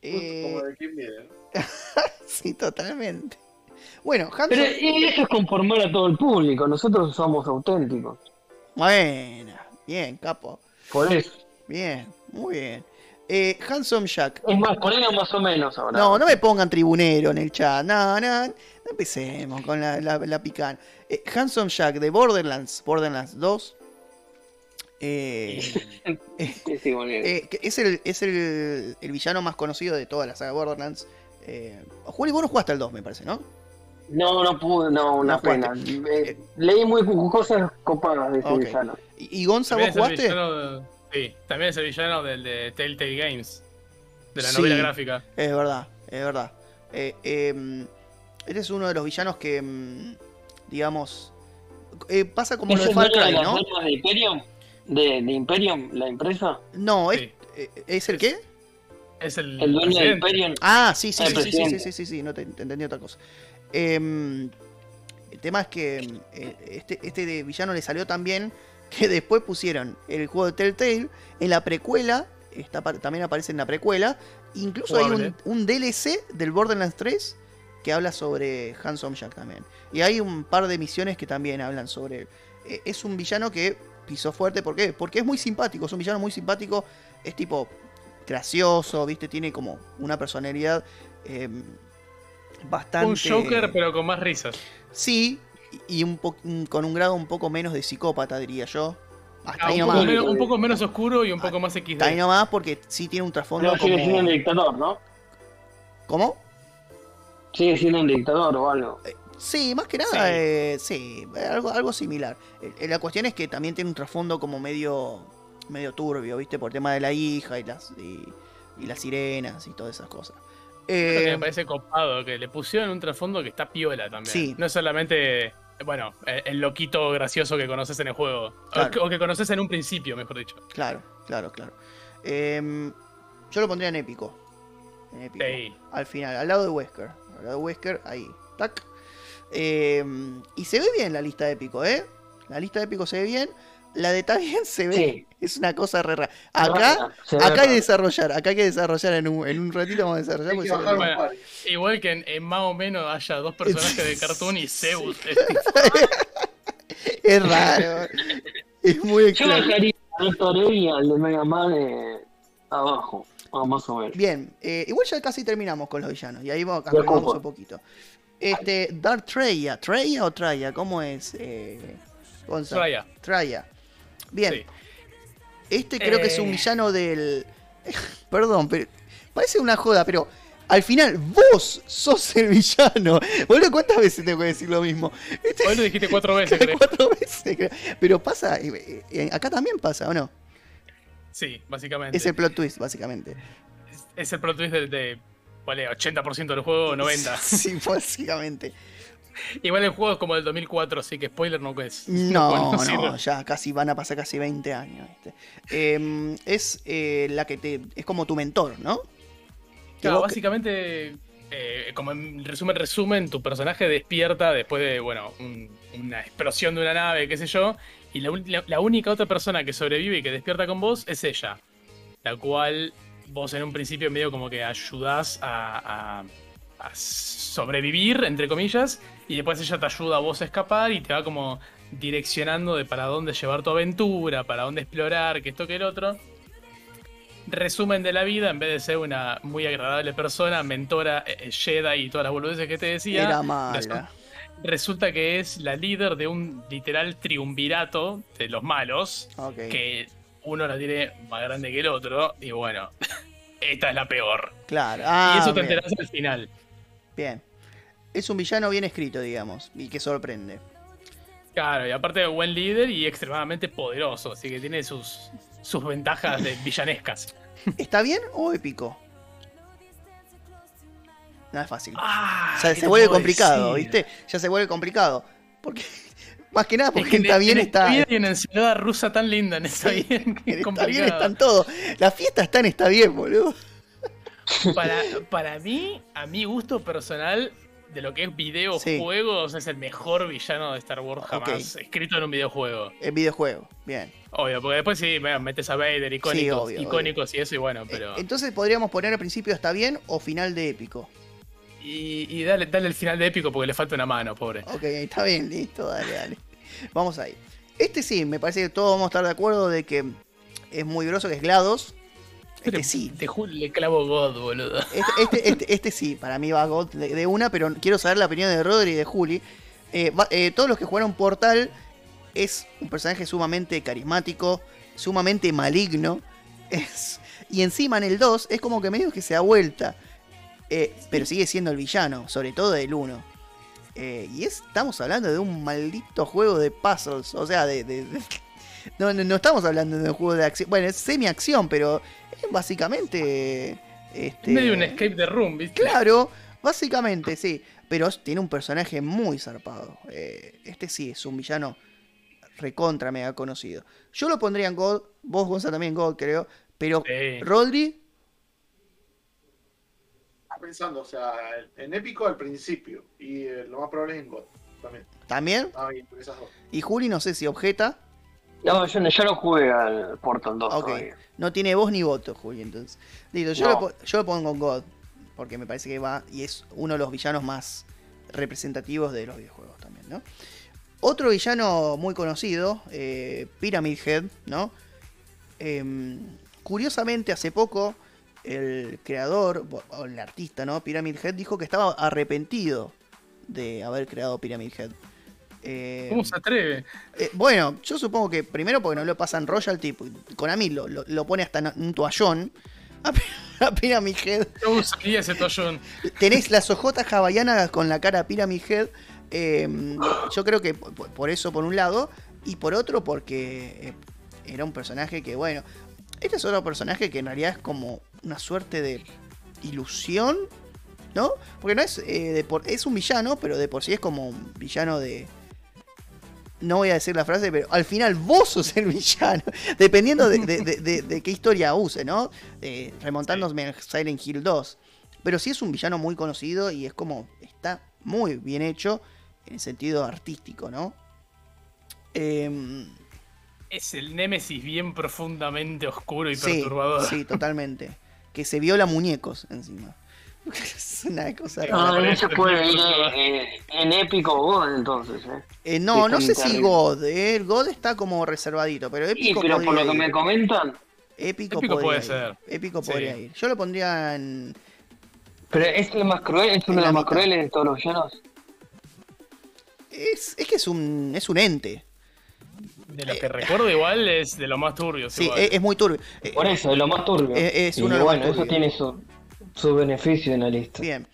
Como Eh, de quién viene. *laughs* sí, totalmente. Bueno, Hanson. Pero y eso es conformar a todo el público. Nosotros somos auténticos. Bueno, bien, capo. Por eso. Bien, muy bien. Eh, Handsome Jack. Es más, ponelo más o menos ahora. No, no me pongan tribunero en el chat. No, no, no empecemos con la, la, la picana. Eh, Handsome Jack de Borderlands, Borderlands 2. Eh, *laughs* eh, es el, es el, el villano más conocido de toda la saga Borderlands. Eh, Juli, vos no jugaste al 2, me parece, ¿no? No, no pude, no, una No pena. Eh, leí muy cosas copadas de ese villano. ¿Y, y Gonza, vos jugaste? villano sí, también es el villano del de Telltale Games. De la Sí. novela gráfica. Es verdad, es verdad. Eh, eh, este es uno de los villanos que, mm, digamos, eh, pasa como ¿Es lo de el Far dueño de Cry, las ¿no? de Imperium? ¿De, de Imperium, la empresa? No, es, Sí. eh, ¿es el qué? Es el, ¿El dueño de presidente. Imperium? Ah, sí, sí, sí, el sí, sí, sí, presidente. sí, sí, sí, no te, te entendí otra cosa. Em, el tema es que em, eh, este, este de villano le salió tan bien que después pusieron el juego de Telltale en la precuela, está, también aparece en la precuela, incluso hay un, DLC del Borderlands 3 que habla sobre Handsome Jack también. Y hay un par de misiones que también hablan sobre él. Eh, es un villano que pisó fuerte, ¿por qué? Porque es muy simpático, es un villano muy simpático, es tipo gracioso, ¿viste? Tiene como una personalidad eh, bastante... Un Joker, pero con más risas. Sí, y un po- con un grado un poco menos de psicópata, diría yo. Hasta Ah, ahí un, poco nomás. menos, un poco menos oscuro y un poco más XD. Hasta ahí nomás porque sí tiene un trasfondo Pero sigue como... siendo un dictador, ¿no? ¿Cómo? Sigue siendo un dictador o algo. Sí, más que nada, Sí. eh, sí, algo, algo similar. Eh, la cuestión es que también tiene un trasfondo como medio medio turbio, ¿viste? Por tema de la hija y las y, y las sirenas y todas esas cosas. Que Eh, me parece copado, que le pusieron un trasfondo que está piola también. Sí. No es solamente, bueno, el, loquito gracioso que conoces en el juego. O Claro. que- O, que, conoces en un principio, mejor dicho. claro, claro, claro. Em, yo lo pondría en épico. En épico. Sí. Al final, al lado de Wesker. Al lado de Wesker, ahí. Tac. Em, y se ve bien la lista de épico, ¿eh? La lista de épico se ve bien. La de también *laughs* se ve. Sí. Es una cosa re rara. Acá, acá hay que desarrollar. Acá hay que desarrollar en un, en un ratito. Vamos a desarrollar. Que Bueno. Igual que en, en más o menos haya dos *laughs* personajes de cartoon y Zeus. *laughs* es tipo, Es raro. Es muy Yo extraño. bajaría al Toré y al de Mega Man eh, abajo, o más o menos. Bien, eh, igual ya casi terminamos con los villanos. Y ahí vamos, ocupa. un poquito. Este, Dark Treya. ¿Treya o Traya? ¿Cómo es? Eh? Traya. Traya. Bien. Sí. Este creo que es un Eh. villano del. *laughs* Perdón, pero. Parece una joda, pero. Al final, vos sos el villano. Boludo, ¿cuántas veces tengo que decir lo mismo? Este- Hoy lo dijiste cuatro *laughs* veces, creo. cuatro veces. creo. Pero pasa. eh, eh, acá también pasa, ¿o no? Sí, básicamente. Es el plot twist, básicamente. Es, es el plot twist de, de vale, 80% del juego, 90%. *laughs* Sí, básicamente. *laughs* Igual el juego es como del 2004, así que spoiler no es. No, *laughs* no, sí, ya casi van a pasar casi 20 años. ¿viste? Eh, es eh, la que te. Es como tu mentor, ¿no? Claro, básicamente, eh, como en resumen, resumen, tu personaje despierta después de, bueno, un- una explosión de una nave, qué sé yo, y la, ul- la- la única otra persona que sobrevive y que despierta con vos es ella, la cual vos en un principio medio como que ayudás a, a- a sobrevivir, entre comillas, y después ella te ayuda a vos a escapar y te va como direccionando de para dónde llevar tu aventura, para dónde explorar, que esto que el otro resumen de la vida, en vez de ser una muy agradable persona, mentora, eh, eh, Jedi y todas las boludeces que te decía, Era mala. resulta que es la líder de un literal triunvirato de los malos, que uno la tiene más grande que el otro, y bueno, esta es la peor. Claro. Ah, y eso te enterás al final. Bien. Es un villano bien escrito, digamos. Y que sorprende. Claro, y aparte de buen líder y extremadamente poderoso, así que tiene sus, sus ventajas de villanescas. *laughs* ¿Está bien o épico? No es fácil. Ah, O sea, ¿qué se vuelve complicado, decir? ¿viste? Ya se vuelve complicado. Porque. *laughs* Más que nada Es porque que en- está bien en está. Está bien una ensalada rusa tan linda en Está Sí, bien, *laughs* que es Está bien, están todos. La fiesta está en está bien, boludo. Para, para mí, a mi gusto personal, de lo que es videojuegos, es el mejor villano de Star Wars jamás escrito en un videojuego. El videojuego. Bien. Obvio, porque después sí, metes a Vader, icónicos, obvio, icónicos y eso, y bueno, pero. Eh, Entonces podríamos poner al principio está bien o final de épico. Y, y dale, dale el final de épico porque le falta una mano, pobre. Ok, está bien, listo, dale, dale. Vamos ahí. Este sí, me parece que todos vamos a estar de acuerdo de que es muy groso, que es GLaDOS. Este sí. Te le clavo God, boludo. Este, este, este, este sí, para mí va God de, de una, pero quiero saber la opinión de Rodri y de Juli. Eh, va- eh, todos los que jugaron Portal es un personaje sumamente carismático, sumamente maligno. *laughs* Es, y encima en el 2 es como que medio que se da vuelta. Eh, pero sigue siendo el villano, sobre todo del 1. Eh, y es- estamos hablando de un maldito juego de puzzles. O sea, de. de- de- *laughs* no, no, no estamos hablando de un juego de acción. Bueno, es semi-acción, pero básicamente. Este, Medio un escape de room, ¿viste? Claro, básicamente sí. Pero tiene un personaje muy zarpado. Eh, este sí es un villano recontra mega conocido. Yo lo pondría en God. Vos, Gonza, también God, creo. Pero Sí. Rodri, pensando, o sea, en épico al principio. Y eh, lo más probable es en God. También. también. Estaba bien esas dos. Y Juli, no sé si objeta. No, yo, no- yo no jugué al Portal 2 Ok. todavía. No tiene voz ni voto, Juli, entonces. Listo, yo, No. lo, yo lo pongo con God. Porque me parece que va. Y es uno de los villanos más representativos de los videojuegos también, ¿no? Otro villano muy conocido, eh, Pyramid Head, ¿no? Em, curiosamente, hace poco, el creador, o el artista, ¿no? Pyramid Head, dijo que estaba arrepentido de haber creado Pyramid Head. Eh, ¿Cómo se atreve? eh, bueno, yo supongo que primero porque no lo pasan royalty, Konami lo, lo, lo pone hasta en un toallón *laughs* a, Pyramid Head. Yo usaría ese toallón. Tenés las ojotas hawaianas con la cara Pyramid Head. eh, yo creo que por, eso por un lado. Y por otro porque eh, era un personaje que, bueno. Este es otro personaje que en realidad es como una suerte de ilusión. ¿No? Porque no es. eh, de por, es un villano, pero de por sí es como un villano de. No voy a decir la frase, pero al final vos sos el villano. *laughs* Dependiendo de, de- de- de- de qué historia use, ¿no? Eh, remontándome a Silent Hill 2. Pero sí es un villano muy conocido y es como. Está muy bien hecho en el sentido artístico, ¿no? Em, Es el némesis bien profundamente oscuro y sí, perturbador. sí, totalmente. Que se viola muñecos encima. *laughs* es una cosa Sí, rara. Ah, no se puede ir eh, en épico God entonces, ¿eh? Eh, no, Sí, no sé si. God, eh, el God está como reservadito, pero épico pero por lo que me comentan, Épico, Épico podría puede ir. ser. Épico Sí. podría ir. Yo lo pondría en. pero es el más cruel, es uno de los más crueles de todos los villanos. Es, es que es un, es un ente. De lo que recuerdo igual es de lo más turbio. Sí, es, es muy turbio. Por eso, es lo más turbio. Es- es y uno de los más bueno, eso tiene su, su beneficio en la lista. Bien.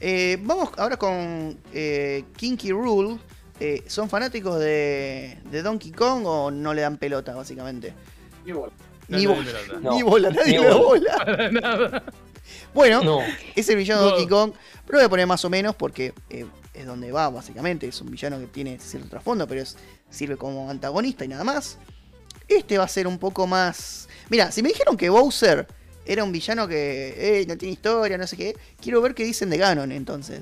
Eh, vamos ahora con eh, Kinky Rule. Eh, ¿Son fanáticos de, de Donkey Kong o no le dan pelota, básicamente? No ni, le bo- dan pelota. No, ni bola, nadie ni le da bola. bola. *laughs* Para nada. Bueno, No, es el villano de No. Donkey Kong. Pero voy a poner más o menos porque eh, es donde va, básicamente. Es un villano que tiene cierto trasfondo, pero es, sirve como antagonista y nada más. Este va a ser un poco más. Mira, si me dijeron que Bowser era un villano que eh, no tiene historia, no sé qué, quiero ver qué dicen de Ganon entonces.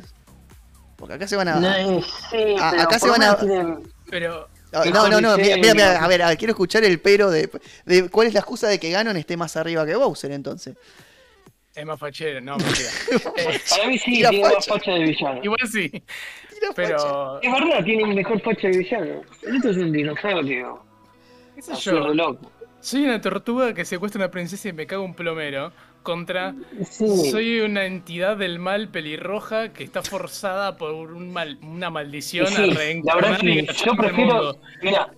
Porque acá se van a. no, sí, pero acá se van a- tienen- Pero Ah, No, no, no, mira, mira, mira, a ver, a ver, quiero escuchar el pero de, de cuál es la excusa de que Ganon esté más arriba que Bowser entonces. es más fachero. No, *laughs* mentira. Eh, Para mí sí, Tira tiene más facha. facha de villano. igual sí. Tira facha. Pero. Es verdad, tiene mejor facha de villano. Esto es un dinosaurio. ¿Qué sé Así yo? loco. Soy una tortuga que secuestra a una princesa y me cago un plomero. Contra. Sí. Soy una entidad del mal pelirroja que está forzada por un mal, una maldición Sí, a la reencarnar verdad y sí, cachar yo prefiero, mira,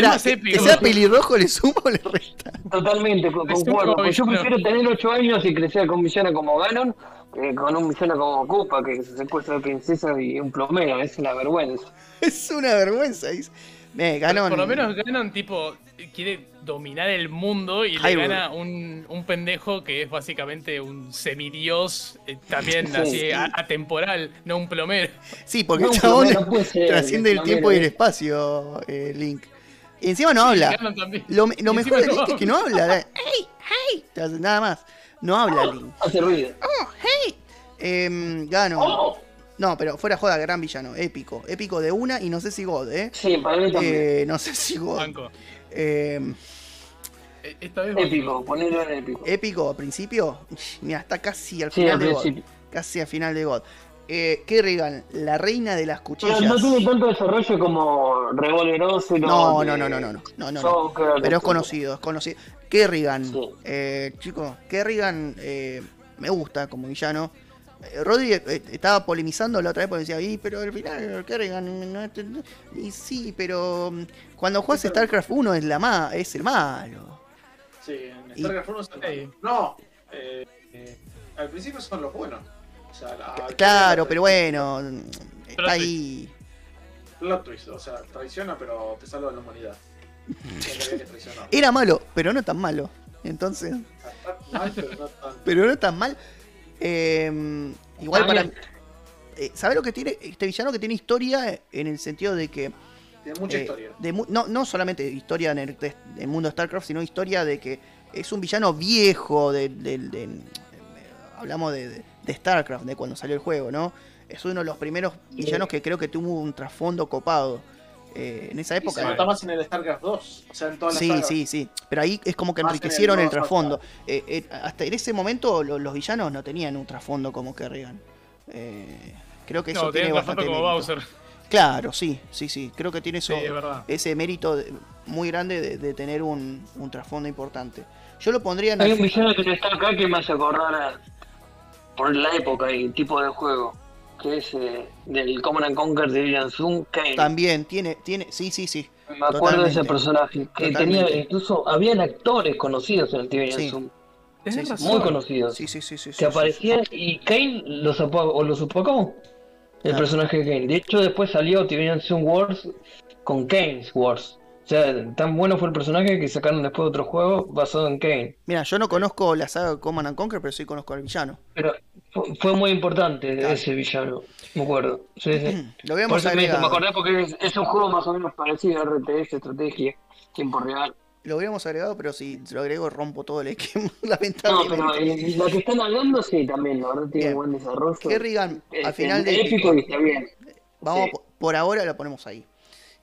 más que, épico. que sea pelirrojo le suma o le resta. totalmente, Es concuerdo. Pues yo prefiero tener 8 años y crecer con un villano como Ganon que con un villano como Koopa que se secuestra a princesa y un plomero. Es una vergüenza. *laughs* Es una vergüenza. dice. Eh, Ganon. Por lo menos ganan tipo. Quiere dominar el mundo y le gana un, un pendejo que es básicamente un semidios, eh, también Sí. así a- atemporal, no un plomero. Sí, porque No, el chabón trasciende el tiempo y el eh. espacio, eh, Link. Y encima no habla. Ganon también. Lo, mejor de Link es que no habla. ¡Hey! ¡Hey! Nada más. No habla Link. Hace ruido. Em, Ganon. Oh, No, pero fuera joda, gran villano. Épico. Épico de una y no sé si God, ¿eh? sí, para mí también. Eh, no sé si God. Banco. Em, Eh, Esta vez épico, ponerlo en épico. épico, al principio. Mira, está casi al Sí, final al de God. Casi al final de God. Eh, Kerrigan, la reina de las Pero cuchillas. no tiene tanto desarrollo como Revolver Ocelot, No, no, no, no, no, no, no, no. Joker, Pero es conocido, es conocido. Kerrigan, Sí. eh, chicos, Kerrigan eh, me gusta como villano. Eh, Rodri eh, estaba polemizando la otra vez porque decía, y pero al final Kerrigan no es- Y sí, pero mm, cuando juegas Sí, pero- StarCraft 1 es, la ma es el malo. Sí, en Y- StarCraft 1 son Sí. No, eh, eh, al principio son los buenos. O sea, la- Claro, pero bueno, mm, está ahí. Plot twist, o sea, traiciona, pero te salva la humanidad. *laughs* No. Era malo, pero no tan malo. Entonces, Está mal, pero no tan. *laughs* pero no tan mal. Eh, igual para... Eh, ¿Sabes lo que tiene este villano que tiene historia en el sentido de que Tiene mucha Eh, historia. de mu- no, no solamente historia en el, de- del mundo de StarCraft, sino historia de que es un villano viejo. De, de- de- de- hablamos de, de- de StarCraft, de cuando salió el juego, ¿no? Es uno de los primeros villanos que creo que tuvo un trasfondo copado. Eh, en esa Y se época. nota más en el StarCraft 2. O sea, en todas las Sí, sagas. sí, sí. Pero ahí es como que Más en el enriquecieron el, trasfondo. Eh, eh, hasta en ese momento lo- los villanos no tenían un trasfondo como Kerrigan. Eh, creo que eso No, tiene bastante como mérito. Bowser. Claro, sí, sí, sí. Creo que tiene eso, Sí, es verdad. ese mérito de- muy grande de, de tener un, un trasfondo importante. Yo lo pondría en Hay el- un villano que no está acá que me hace acordar a- por la época y el tipo de juego, que es eh, del Command and Conquer de William Zoom, Kane. También tiene, tiene, sí, sí, sí. Me acuerdo de ese personaje, que Totalmente. tenía incluso, habían actores conocidos en el TV Sí. Zoom, Sí, muy conocidos, Sí, sí, sí, sí. sí, que sí. aparecían y Kane los apagó, o los opacó, el Claro. personaje de Kane. De hecho, después salió TV Zoom Wars con Kane's Wars. O sea, tan bueno fue el personaje que sacaron después otro juego basado en Kane. Mira, yo no conozco la saga Command and Conquer, pero sí conozco al villano. Pero fue, muy importante Claro. ese villano, me acuerdo. Sí, sí. *clears throat* Lo Por habíamos me, hizo- me agregado. acordé porque es, es un juego más o menos parecido a RTS, estrategia, tiempo real. Lo habríamos agregado, pero si lo agrego rompo todo el esquema, *laughs* No, pero eh, la que están hablando sí, también, la verdad tiene Bien. buen desarrollo. Kerrigan, al final es de épico y está bien. Vamos, sí. por- por ahora lo ponemos ahí.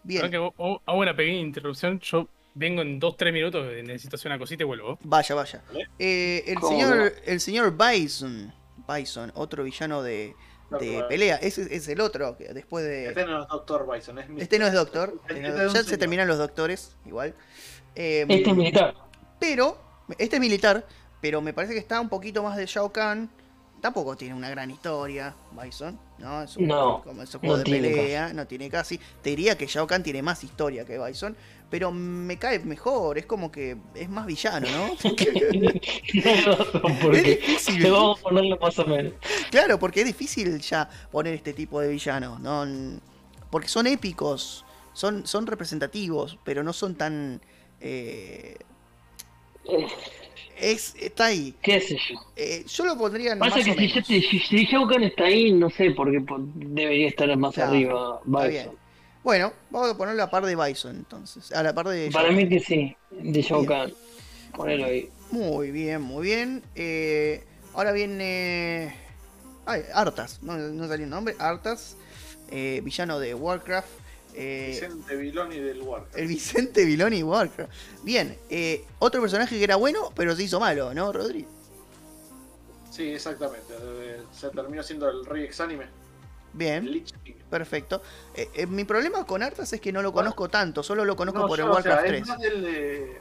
Bien, que hago- una pequeña interrupción. Yo vengo en 2-3 minutos, necesito hacer una cosita y vuelvo. vaya, vaya. Eh, el ¿Cómo señor, el señor Bison, Bison, otro villano de, pelea. Ese es el otro, después de. Este no es Doctor Bison, es Este no es doctor. *laughs* Este este no- un ya se señor. terminan los doctores, igual. Eh, Este es militar. Pero, este es militar, pero me parece que está un poquito más de Shao Kahn. Tampoco tiene una gran historia, Bison, ¿no? Es un, No, como es un juego no de pelea, no tiene casi. Te diría que Shao Kahn tiene más historia que Bison, pero me cae mejor, es como que es más villano, ¿no? *laughs* Razón, es porque difícil. te vamos a ponerlo más o menos. Claro, porque es difícil ya poner este tipo de villanos, ¿no? Porque son épicos, son, son representativos, pero no son tan... Eh, es, está ahí. ¿Qué sé yo? Eh, yo lo pondría en Pasa más que o si, menos. si, si Kahn está ahí, no sé por qué po- debería estar más Claro, arriba. Está bien. Bueno, vamos a ponerlo a la par de Bison entonces. A la par de... Para mí que sí, de Bien. Ponelo ahí. Muy bien, muy bien. Eh, ahora viene... Ay, Arthas, no, no salió el nombre. Arthas, eh, villano de Warcraft. Eh, Vicente Viloni del Warcraft. El Vicente Viloni Warcraft. Bien, eh, otro personaje que era bueno, pero se hizo malo, ¿no, Rodri? Sí, exactamente. eh, Se terminó siendo el Rey Exánime. Bien, Lich King. perfecto. Eh, mi problema con Arthas es que no lo Bueno. conozco tanto, solo lo conozco No, por yo, el o sea, Warcraft es 3. más del de- eh,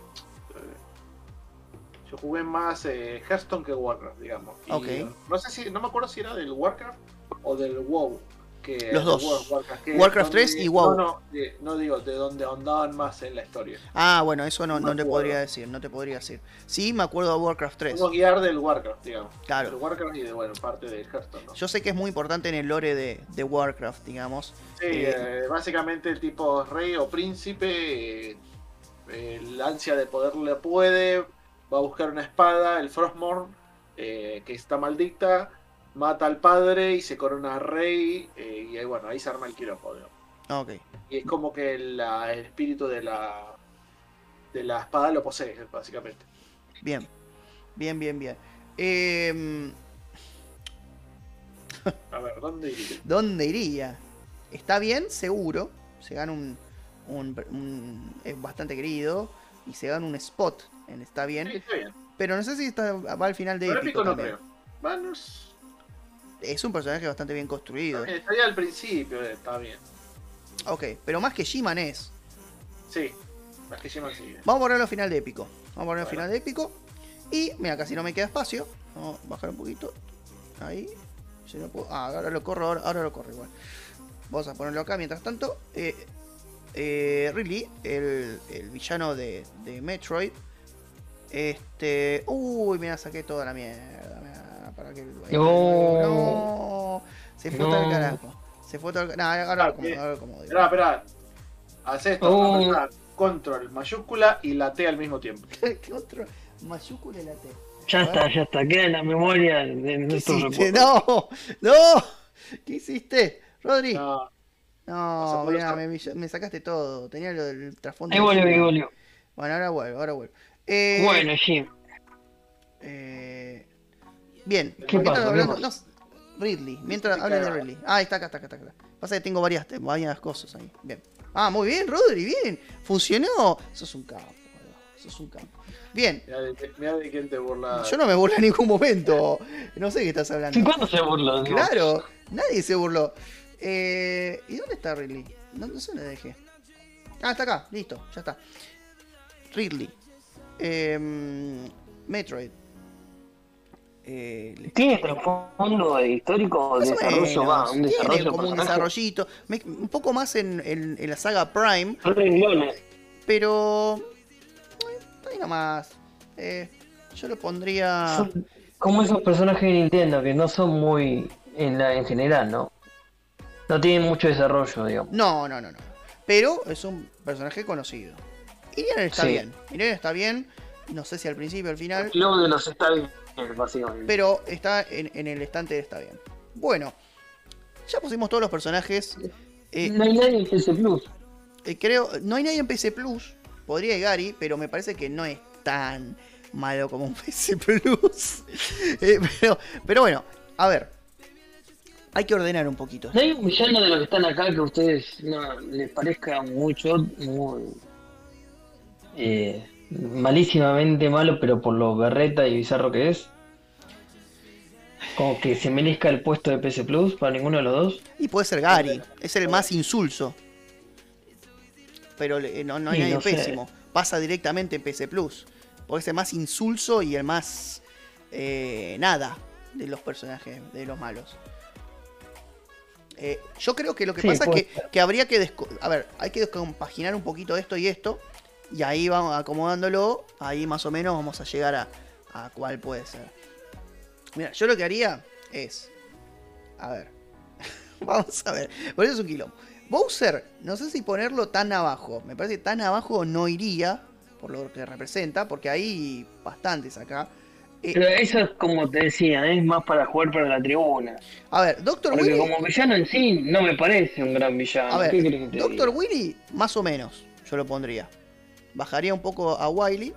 Yo jugué más Hearthstone que Warcraft, digamos. Y, Ok. No sé si, no me acuerdo si era del Warcraft o del WoW. Que Los dos. World Warcraft, que Warcraft donde- 3 y WoW. No, no, de- no digo de donde ahondaban más en la historia. Ah, bueno, eso no, No te podría decir, no te podría decir. Sí, me acuerdo de Warcraft 3. Puedo guiar del Warcraft, digamos. Claro. Del Warcraft y de, bueno, parte del Hearthstone, ¿no? Yo sé que es muy importante en el lore de, de Warcraft, digamos. Sí, Eh, eh, básicamente el tipo rey o príncipe, eh, el ansia de poder le puede, va a buscar una espada, el Frostmourne, eh, que está maldita, mata al padre y se corona rey, eh, y ahí, bueno, ahí se arma el quilombo. digamos. Ok, Y es como que la- el espíritu de la, de la espada lo posee, básicamente. bien. Bien, bien, bien. Em, A ver, ¿dónde iría? ¿Dónde iría? Está bien, seguro. Se gana un, un- un- Es bastante querido. Y se gana un spot en Está Sí, bien. está bien. Pero no sé si está, va al final de épico no creo. Es- un personaje bastante bien construido. estaría al principio, eh, está bien. Ok, pero más que She-Man es. Sí, más que She-Man sí. Vamos a ponerlo al final de épico. Vamos a ponerlo al Bueno. final de épico. Y mira, casi no me queda espacio. Vamos a bajar un poquito. Ahí. Si no puedo- Ah, ahora lo corro, ahora, ahora lo corro igual. Vamos a ponerlo acá mientras tanto. Eh, eh, Ridley, el, el villano de, de Metroid. Este. Uy, mira, saqué toda la mierda. Que, No. No. Se fue todo el No. carajo. Se fue todo el carajo. Nah, ahora lo acomodo, ahora lo acomodo. Espera, espera. Haz esto, Oh. control mayúscula y la T al mismo tiempo. *laughs* ¿Qué otro? Mayúscula y la T. Ya está, ya está. Queda en la memoria de ¿Qué nuestros recuerdos. No, no. ¿Qué hiciste? Rodri. No, No, eso- me, me sacaste todo. Tenía lo del trasfondo. Ahí volvió, ahí volvió. Bueno, ahora vuelvo, ahora vuelvo. Eh, Bueno, Jim. eh, bien. ¿Qué mientras pasa? hablando- ¿Qué no, Ridley, mientras Sí, hablen de. Ridley. Ah, ahí está acá, está acá, está acá. Pasa que tengo varias, varias cosas ahí. Bien. Ah, muy bien, Rodri, bien. Funcionó. Sos un capo. Sos un capo. Bien. Mirá de, quién te burla. Yo no me burlo en ningún momento. No sé qué estás hablando. ¿Cuándo se burló? Claro, nadie se burló. Eh, ¿Y dónde está Ridley? No, no sé dónde dejé. Ah, está acá, listo, ya está. Ridley. Em, Metroid. Eh, ¿Tiene trasfondo histórico de desarrollo? menos, Va, un tiene desarrollo como un desarrollito. Me- un poco más en, en- en la saga Prime, Son renglones. pero. eh, ahí nomás. Eh, yo lo pondría. Son como esos personajes de Nintendo que no son muy en la en general, ¿no? No tienen mucho desarrollo, digamos. No, no, no, no. Pero es un personaje conocido. Irian está Sí. bien. Irian está bien. No sé si al principio o al final. Luego de los está bien, básicamente. Pero está en, en el estante está bien. Bueno. Ya pusimos todos los personajes. Eh, No hay nadie en PS Plus. eh, creo. No hay nadie en PC Plus. Podría ir Gary, pero me parece que no es tan malo como un *laughs* PC Plus. Eh, pero, pero bueno, a ver. Hay que ordenar un poquito. ¿No hay un villano de los que están acá que a ustedes no les parezca mucho, muy eh, malísimamente malo, pero por lo berreta y bizarro que es? Como que se merezca el puesto de PS Plus para ninguno de los dos. Y puede ser Gary, es el más insulso. Pero le- no, no hay Sí, nadie no sé. pésimo. Pasa directamente en PC Plus. Porque es el más insulso y el más eh, nada de los personajes, de los malos. Eh, yo creo que lo que Sí, pasa es que, que habría que... A ver, hay que compaginar un poquito esto y esto. Y ahí vamos acomodándolo. Ahí más o menos vamos a llegar a, a cuál puede ser. Mira, yo lo que haría es... A ver. *laughs* Vamos a ver. Por eso es un quilombo. Bowser, no sé si ponerlo tan abajo. Me parece que tan abajo no iría. Por lo que representa. Porque hay bastantes acá. Eh, Pero eso es como te decía, es más para jugar para la tribuna. a ver, Doctor Porque Willy. como villano en sí no me parece un gran villano. A ver, ¿Qué querés que te Doctor? Willy, más o menos. Yo lo pondría. Bajaría un poco a Wiley.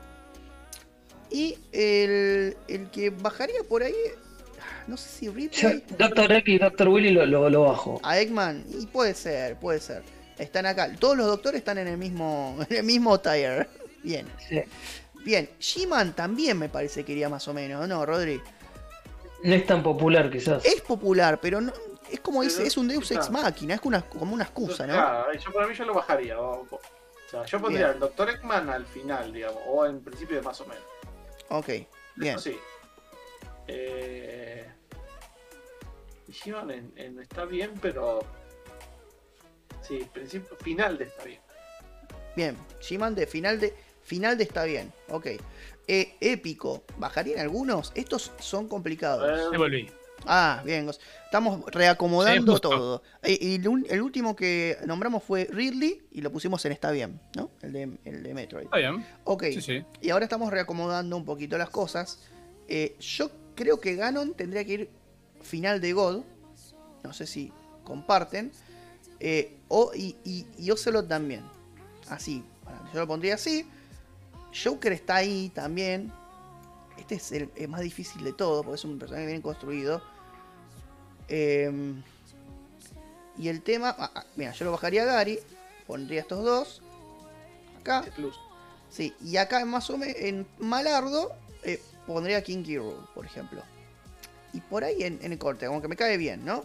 Y el, el que bajaría por ahí. No sé si Yo, Ripley. Doctor X y Doctor Willy lo, lo, lo bajo. A Eggman. Y puede ser, puede ser. Están acá. Todos los doctores están en el mismo. *laughs* En el mismo tier. Bien. Sí. Bien. She-Man también me parece que iría más o menos, ¿no, Rodri? No es tan popular quizás. Es popular, pero no. Es como dice, es un Deus. Ex Machina, es como una, como una excusa, ¿no? Claro, yo para mí yo lo bajaría. O, o sea, yo pondría Bien. al Dr. Eggman al final, digamos, o en principio más o menos. Ok, bien. Eso sí. Eh... Y Shivan en, en- está bien, pero. Sí, principio, final de está bien. Bien. She-Man de final de. Final de está bien. Ok. Eh, épico. ¿Bajarían algunos? Estos son complicados. Eh, Me volví. Ah, bien. Estamos reacomodando Sí, todo. Y el, el último que nombramos fue Ridley y lo pusimos en Está bien, ¿no? El de, el de Metroid. Está bien. Ok. Sí, sí. Y ahora estamos reacomodando un poquito las cosas. Eh, yo creo que Ganon tendría que ir final de God. No sé si comparten. Eh, o, y, y, y Ocelot también. Así. Yo lo pondría así. Joker está ahí también. Este es el, el más difícil de todo porque es un personaje bien construido. Eh, y el tema. ah, ah, mira, yo lo bajaría a Gary. Pondría estos dos. Acá. plus. Sí, y acá más o menos en Malardo eh, pondría Kinky Rool, por ejemplo. Y por ahí en, en el corte, como que me cae bien, ¿no?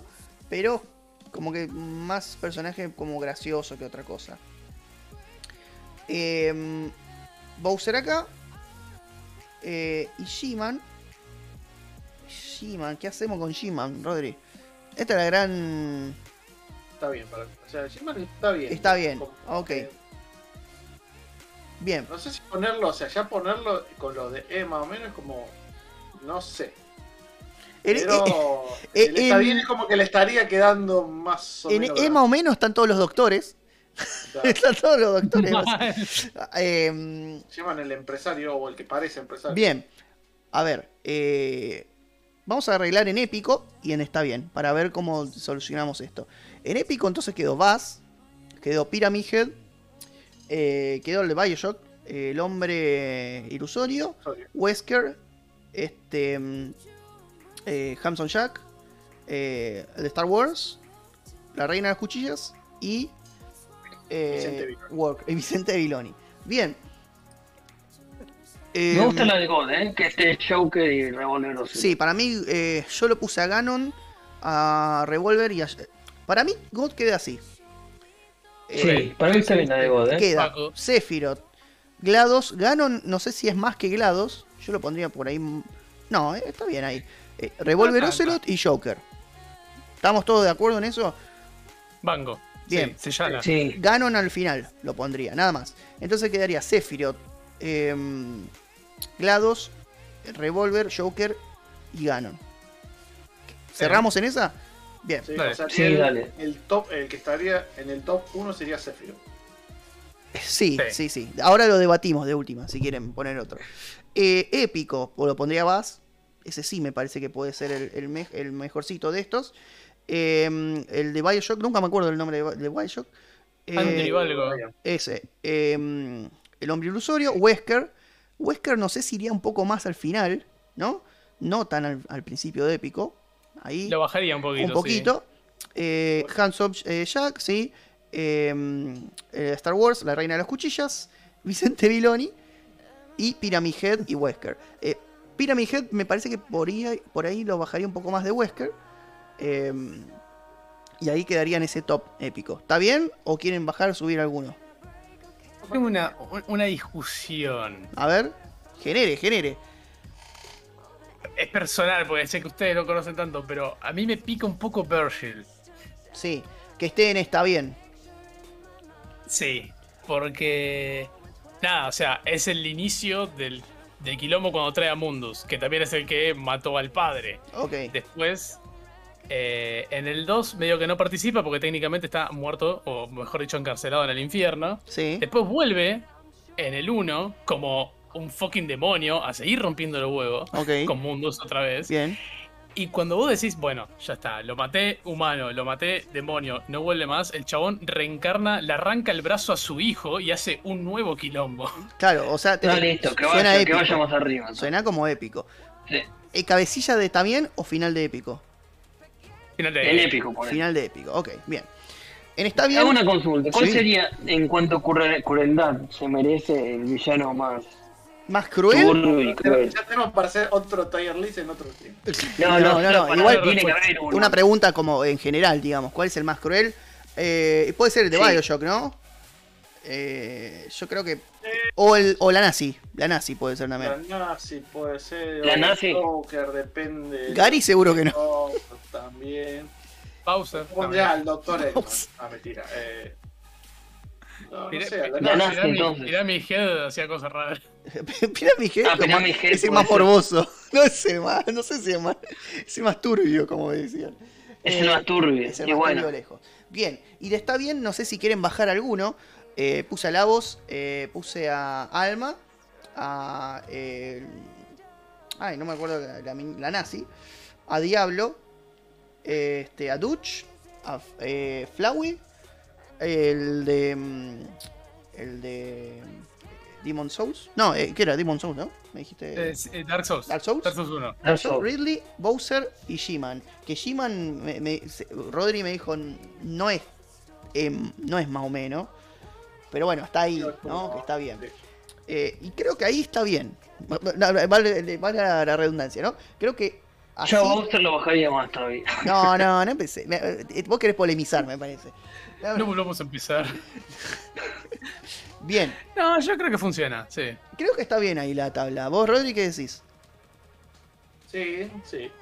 Pero como que más personaje como gracioso que otra cosa. Em, Bowser acá. Eh, y She-Man. She-Man, ¿qué hacemos con She-Man, Rodri? Esta es la gran... Está bien, para O sea, está bien. Está bien, Como- ok. eh, Bien. no sé si ponerlo, o sea, ya ponerlo con lo de E más o menos es como. No sé. En- Pero. eh, el está en- bien es como que le estaría quedando más o En menos. E más o menos están todos los doctores. *laughs* Están todos los doctores. Em, Llaman el empresario o el que parece empresario. bien. A ver. eh, vamos a arreglar en épico y en está bien. Para ver cómo solucionamos esto. En épico entonces quedó Bass. Quedó Pyramid Head. eh, quedó el de Bioshock. eh, el hombre ilusorio. Sorry. Wesker. Este. mm, eh, Hamson Jack. eh, el de Star Wars. La Reina de las Cuchillas. Y. Vicente Viloni. Work- Vicente Viloni. Bien. Me Em, gusta la de God, ¿eh? Que este Joker y Revolver Sí, para mí eh, yo lo puse a Ganon, a Revolver y a, Para mí, God queda así. Sí, Eh, para mí está bien la de God, ¿eh? queda. Sephiroth, GLaDOS, Ganon, no sé si es más que GLaDOS. Yo lo pondría por ahí. No, eh, está bien ahí. Eh, Revolver Ocelot y Joker. ¿Estamos todos de acuerdo en eso? Banco. Bien. Sí, se llama. Sí, Ganon al final lo pondría, nada más. Entonces quedaría Sephiroth, em, GLaDOS, Revolver, Joker y Ganon. ¿Cerramos en esa? Bien. Sí, Dale. o sea, Sí, el, dale. el top, el que estaría en el top 1 sería Sephiroth. Sí, sí, Sí. sí. Ahora lo debatimos de última, si quieren poner otro. Eh, épico, o lo pondría Bass. Ese sí me parece que puede ser el, el me- el mejorcito de estos. Eh, el de Bioshock, nunca me acuerdo el nombre de, de Bioshock. Eh, Andrew algo. ese. eh, el hombre ilusorio, Wesker. Wesker no sé si iría un poco más al final, ¿no? No tan al, al principio de épico. Ahí Lo bajaría un poquito. un poquito. Eh, Hands Up eh, Jack, sí. Eh, eh, Star Wars, La Reina de las Cuchillas. *laughs* Vicente Viloni. Y Pyramid Head y Wesker. Pyramid Head me parece que por ahí, por ahí lo bajaría un poco más de Wesker. Eh, y ahí quedaría en ese top épico. ¿Está bien? ¿O quieren bajar subir alguno? Tengo una, una discusión. A ver. Genere, genere. Es personal, porque sé que ustedes no conocen tanto, pero a mí me pica un poco Virgil. Sí. Que esté en Está bien. Sí, porque. Nada, o sea, es el inicio del, del quilombo cuando trae a Mundus, que también es el que mató al padre. Ok. Después, eh, en el 2, medio que no participa porque técnicamente está muerto, o mejor dicho, encarcelado en el infierno. Sí. Después vuelve en el 1 como un fucking demonio a seguir rompiendo los huevos Ok. con Mundus otra vez. Bien. Y cuando vos decís, bueno, ya está, lo maté humano, lo maté demonio, no vuelve más, el chabón reencarna, le arranca el brazo a su hijo y hace un nuevo quilombo. Claro, o sea, te- listo, que suena vaya, que épico. vaya más arriba. Suena como épico. Sí, ¿Eh, ¿Cabecilla de bien o final de épico? Final de el épico, por Final de épico, ok, bien. En bien. Hago una consulta. ¿Cuál Sí. sería, en cuanto a cruel- crueldad, se merece el villano más ¿Más cruel? Ya tenemos para hacer otro tier list en otro tiempo. *laughs* No, no, no, no, igual tiene que haber uno. Una pregunta como en general, digamos, ¿cuál es el más cruel? Eh, puede ser el de Sí. Bioshock, ¿no? Eh, yo creo que. O, el, o la nazi. La nazi puede ser La también. nazi puede ser. La nazi. Joker, depende. Gary seguro que no. También. Bowser. Pondría al Doctor Eggman. Ah, mentira. Eh... No, no sé, la La nazi. nazi, head hacía cosas raras. *laughs* Pyramid Head Ah, como- Pyramid Head es el más morboso. *laughs* No es el más, no sé si es más, es el más turbio, como decían. Es Eh, el más turbio. Es el más bueno, turbio lejos. Bien, y de está bien, no sé si quieren bajar alguno. Eh, puse a Lavos, eh, puse a Alma, a. eh, ay, no me acuerdo la, la min- la nazi. A Diablo, este, a Dutch, a eh, Flowey, el de. mm, El de. Demon Souls. No, eh, ¿qué era? Demon Souls, ¿no? Me dijiste. Eh, eh, Dark Souls. Dark Souls. Dark Souls 1. Dark Souls. Ridley, Bowser y She-Man. Que She-Man, me- Rodri me dijo, no es, em, no es más o menos. Pero bueno, está ahí, ¿no? Que está bien. Eh, y creo que ahí está bien. Vale, vale la redundancia, ¿no? Creo que así... yo a Bowser lo bajaría más todavía. *laughs* No, no, no empecé. Eh, Vos querés polemizar, me parece. No volvamos a empezar. *laughs* Bien, No, yo creo que funciona, sí. creo que está bien ahí la tabla. ¿Vos, Rodri, qué decís? Sí, sí.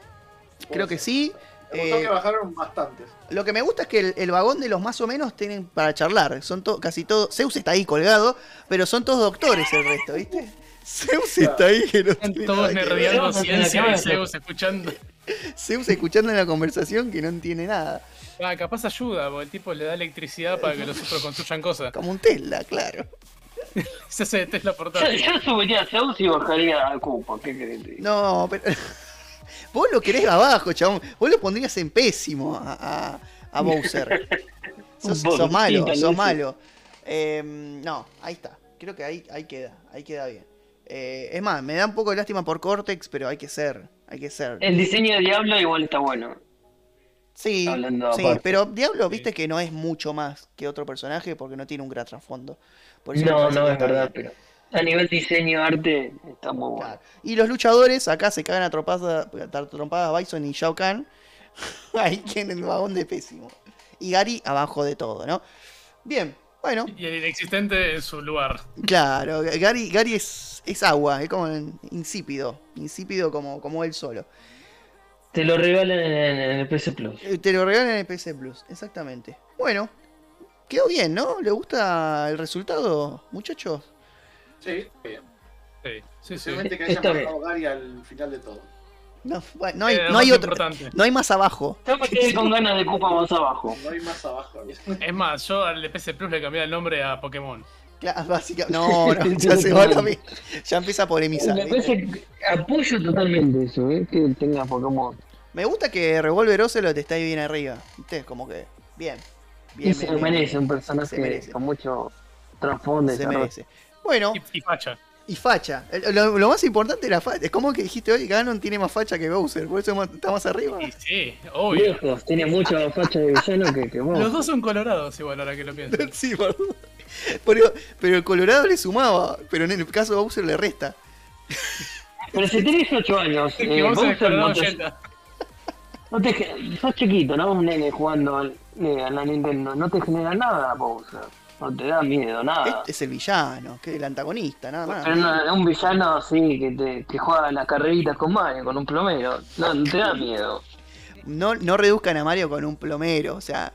Creo que sí. Me gustó Eh, que bajaron bastantes. Lo que me gusta es que el, el vagón de los más o menos tienen para charlar. Son to- casi todos. Zeus está ahí colgado, pero son todos doctores el resto, ¿viste? Zeus está ahí que no Están tiene todos tener ciencia y. Zeus escuchando. Zeus escuchando la conversación que no tiene nada. Ah, capaz ayuda, porque el tipo le da electricidad para que los otros construyan cosas. Como un Tesla, claro. *laughs* Se hace de Tesla Yo, portátil. yo subiría a Zeus y bajaría a Cupo. ¿Qué querés? No, pero. Vos lo querés abajo, chabón. Vos lo pondrías en pésimo a, a, a Bowser. *laughs* sos, sos malo, sos malo. Eh, no, ahí está. Creo que ahí, ahí queda, ahí queda bien. Eh, es más, me da un poco de lástima por Cortex, pero hay que ser, hay que ser. El diseño de Diablo igual está bueno. Sí, sí, pero Diablo, viste que no es mucho más que otro personaje porque no tiene un gran trasfondo. Por eso me No, no, es verdad, bien. pero a nivel diseño arte está muy bueno. Claro. Y los luchadores acá se cagan a trompadas, a trompadas Bison y Shao Kahn. *laughs* Ahí tienen el vagón de pésimo. y Gary abajo de todo, ¿no? Bien, bueno, Y el inexistente en su lugar. claro, Gary, Gary es, es agua, es como insípido, insípido como, como él solo. Te lo regalan en, en el PC Plus. Eh, Te lo regalan en el PC Plus, exactamente. Bueno, quedó bien, ¿no? ¿Le gusta el resultado, muchachos? Sí, bien. Sí, sí, que hayan bajado Gary al final de todo. No, bueno, no hay, Eh, no hay más otro, importante. no hay más abajo. Yo me quedé con ganas de Copa más abajo. No hay más abajo. *laughs* Es más, yo al PC Plus le cambié el nombre a Pokémon. Claro, básicamente. No, no, ya se va la mi- Ya empieza a polemizar. Me parece que apoyo totalmente eso, ¿eh? que tenga Pokémon. Me gusta que Revolver Ocelot está ahí bien arriba. ¿Viste? Como que. Bien. Bien, Y se bien. merece, un Se personaje merece. con mucho trasfondo. Se merece. Bueno, Y, y facha. y facha. Lo, lo más importante es la facha. Es como que dijiste hoy, Ganon tiene más facha que Bowser. Por eso está más arriba. Y sí, obvio. Lejos, tiene mucha más facha de villano que, que vos. Los dos son colorados igual ahora que lo pienso. *laughs* Sí, perdón. Pero, pero el Colorado le sumaba. Pero en el caso de Bowser le resta. Pero si tenés 8 años, Que eh, Bowser no te, 80. no te sos chiquito, ¿no? Un nene jugando eh, a la Nintendo. No te genera nada, Bowser. No te da miedo, nada. Este es el villano, que es el antagonista, nada Pero más. no, un villano así que, te, que juega las carreritas con Mario, con un plomero. No, no te da miedo. No, no reduzcan a Mario con un plomero, o sea.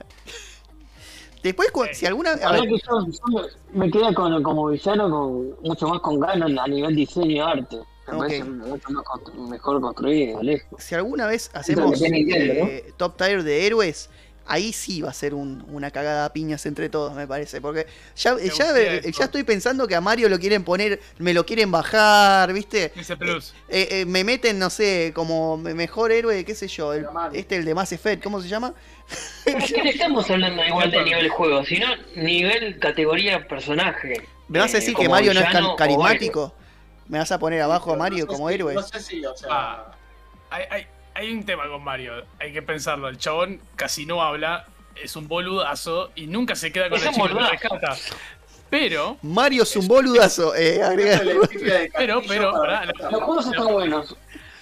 Después, si alguna. a ver, que yo, yo me, con, como villano con, mucho más con ganas a nivel diseño y arte. Me Ok. parece mucho más constru- mejor construido, lejos. si alguna vez hacemos eh, top tier de héroes, ahí sí va a ser un- una cagada a piñas entre todos, me parece. Porque ya, ya, eh, estoy pensando que a Mario lo quieren poner, me lo quieren bajar, ¿viste? Dice Plus. Eh, eh, me meten, no sé, como me- mejor héroe, qué sé yo, el- este, el de Mass Effect, ¿cómo se llama? Pero es que no estamos hablando igual de nivel juego, sino nivel categoría personaje. ¿Me vas a Eh, decir que Mario no es o carismático? ¿Me vas a poner abajo a No Mario sé como si- héroe? No sé si, o sea. Ah. Hay, hay, hay un tema con Mario, hay que pensarlo. El chabón casi no habla, es un boludazo y nunca se queda con Es el un chico que lo boludazo. rescata. Pero, Mario es un boludazo, eh, la Pero, pero, pará. Los juegos están buenos.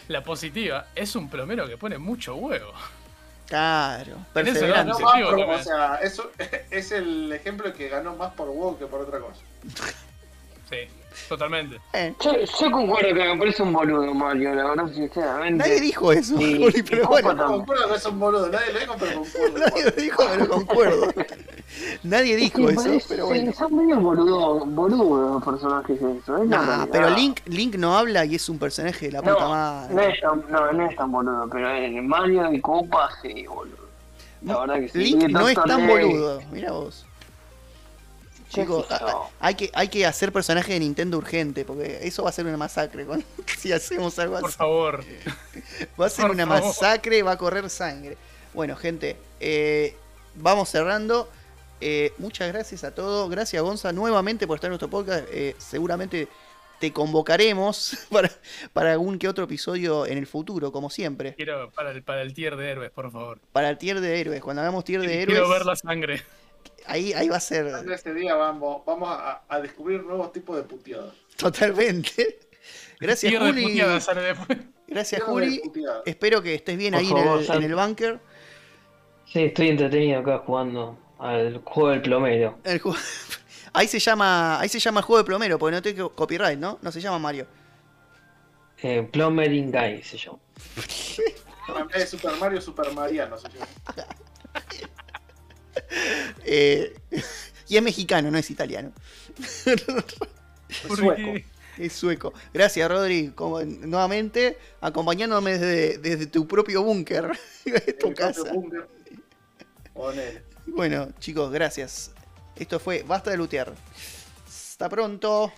la positiva es un plomero que pone mucho huevo. Claro, eso por- o sea, eso *laughs* es el ejemplo que ganó más por WoW que por otra cosa. Sí, totalmente. Eh, Yo, yo concuerdo que me parece un boludo Mario, la verdad, sinceramente. Nadie dijo eso, Juli, pero bueno. también. Concuerdo que es un boludo, nadie lo dijo, pero concuerdo. *laughs* Nadie lo dijo, pero concuerdo. *laughs* Nadie Es que dijo eso, parece- pero bueno. Son medio boludo, boludo los personajes eso, es Nah, pero Link, Link no habla y es un personaje de la puta No, madre. no es, tan, no, no es tan boludo, pero en Mario y Copa sí, boludo. La verdad que sí. Link no es tan boludo, mira vos. Chicos, hay que, hay que hacer personaje de Nintendo urgente, porque eso va a ser una masacre con- *laughs* si hacemos algo Por así. favor. *laughs* Va a ser por una favor. masacre, va a correr sangre. Bueno, gente, eh, vamos cerrando. Eh, muchas gracias a todos. Gracias, Gonza, nuevamente por estar en nuestro podcast. Eh, seguramente te convocaremos *laughs* para, para algún que otro episodio en el futuro, como siempre. Quiero para el, para el tier de héroes, por favor. Para el tier de héroes. Cuando hagamos tier de Quiero héroes, ver la sangre. Ahí, ahí va a ser Este día vamos, vamos a, a descubrir nuevos tipos de puteadas. totalmente. Gracias, de Juli. puteada sale después. Gracias, Juli. Espero que estés bien Por ahí favor, en, el, sal- en el bunker. Sí, estoy entretenido acá jugando al juego del plomero. El ju- *laughs* ahí se llama ahí se llama juego de plomero, porque no tiene copyright, ¿no? No se llama Mario. Eh, Plumering Guy se llama. *laughs* En vez de Super Mario, Super Mariano. se llama. *laughs* *laughs* Eh, *laughs* y es mexicano, no es italiano. Es sueco. Es sueco. Gracias, Rodri, como, nuevamente acompañándome desde, desde tu propio búnker. *laughs* Tu casa. Bueno, chicos, gracias. Esto fue Basta de Lutear. Hasta pronto.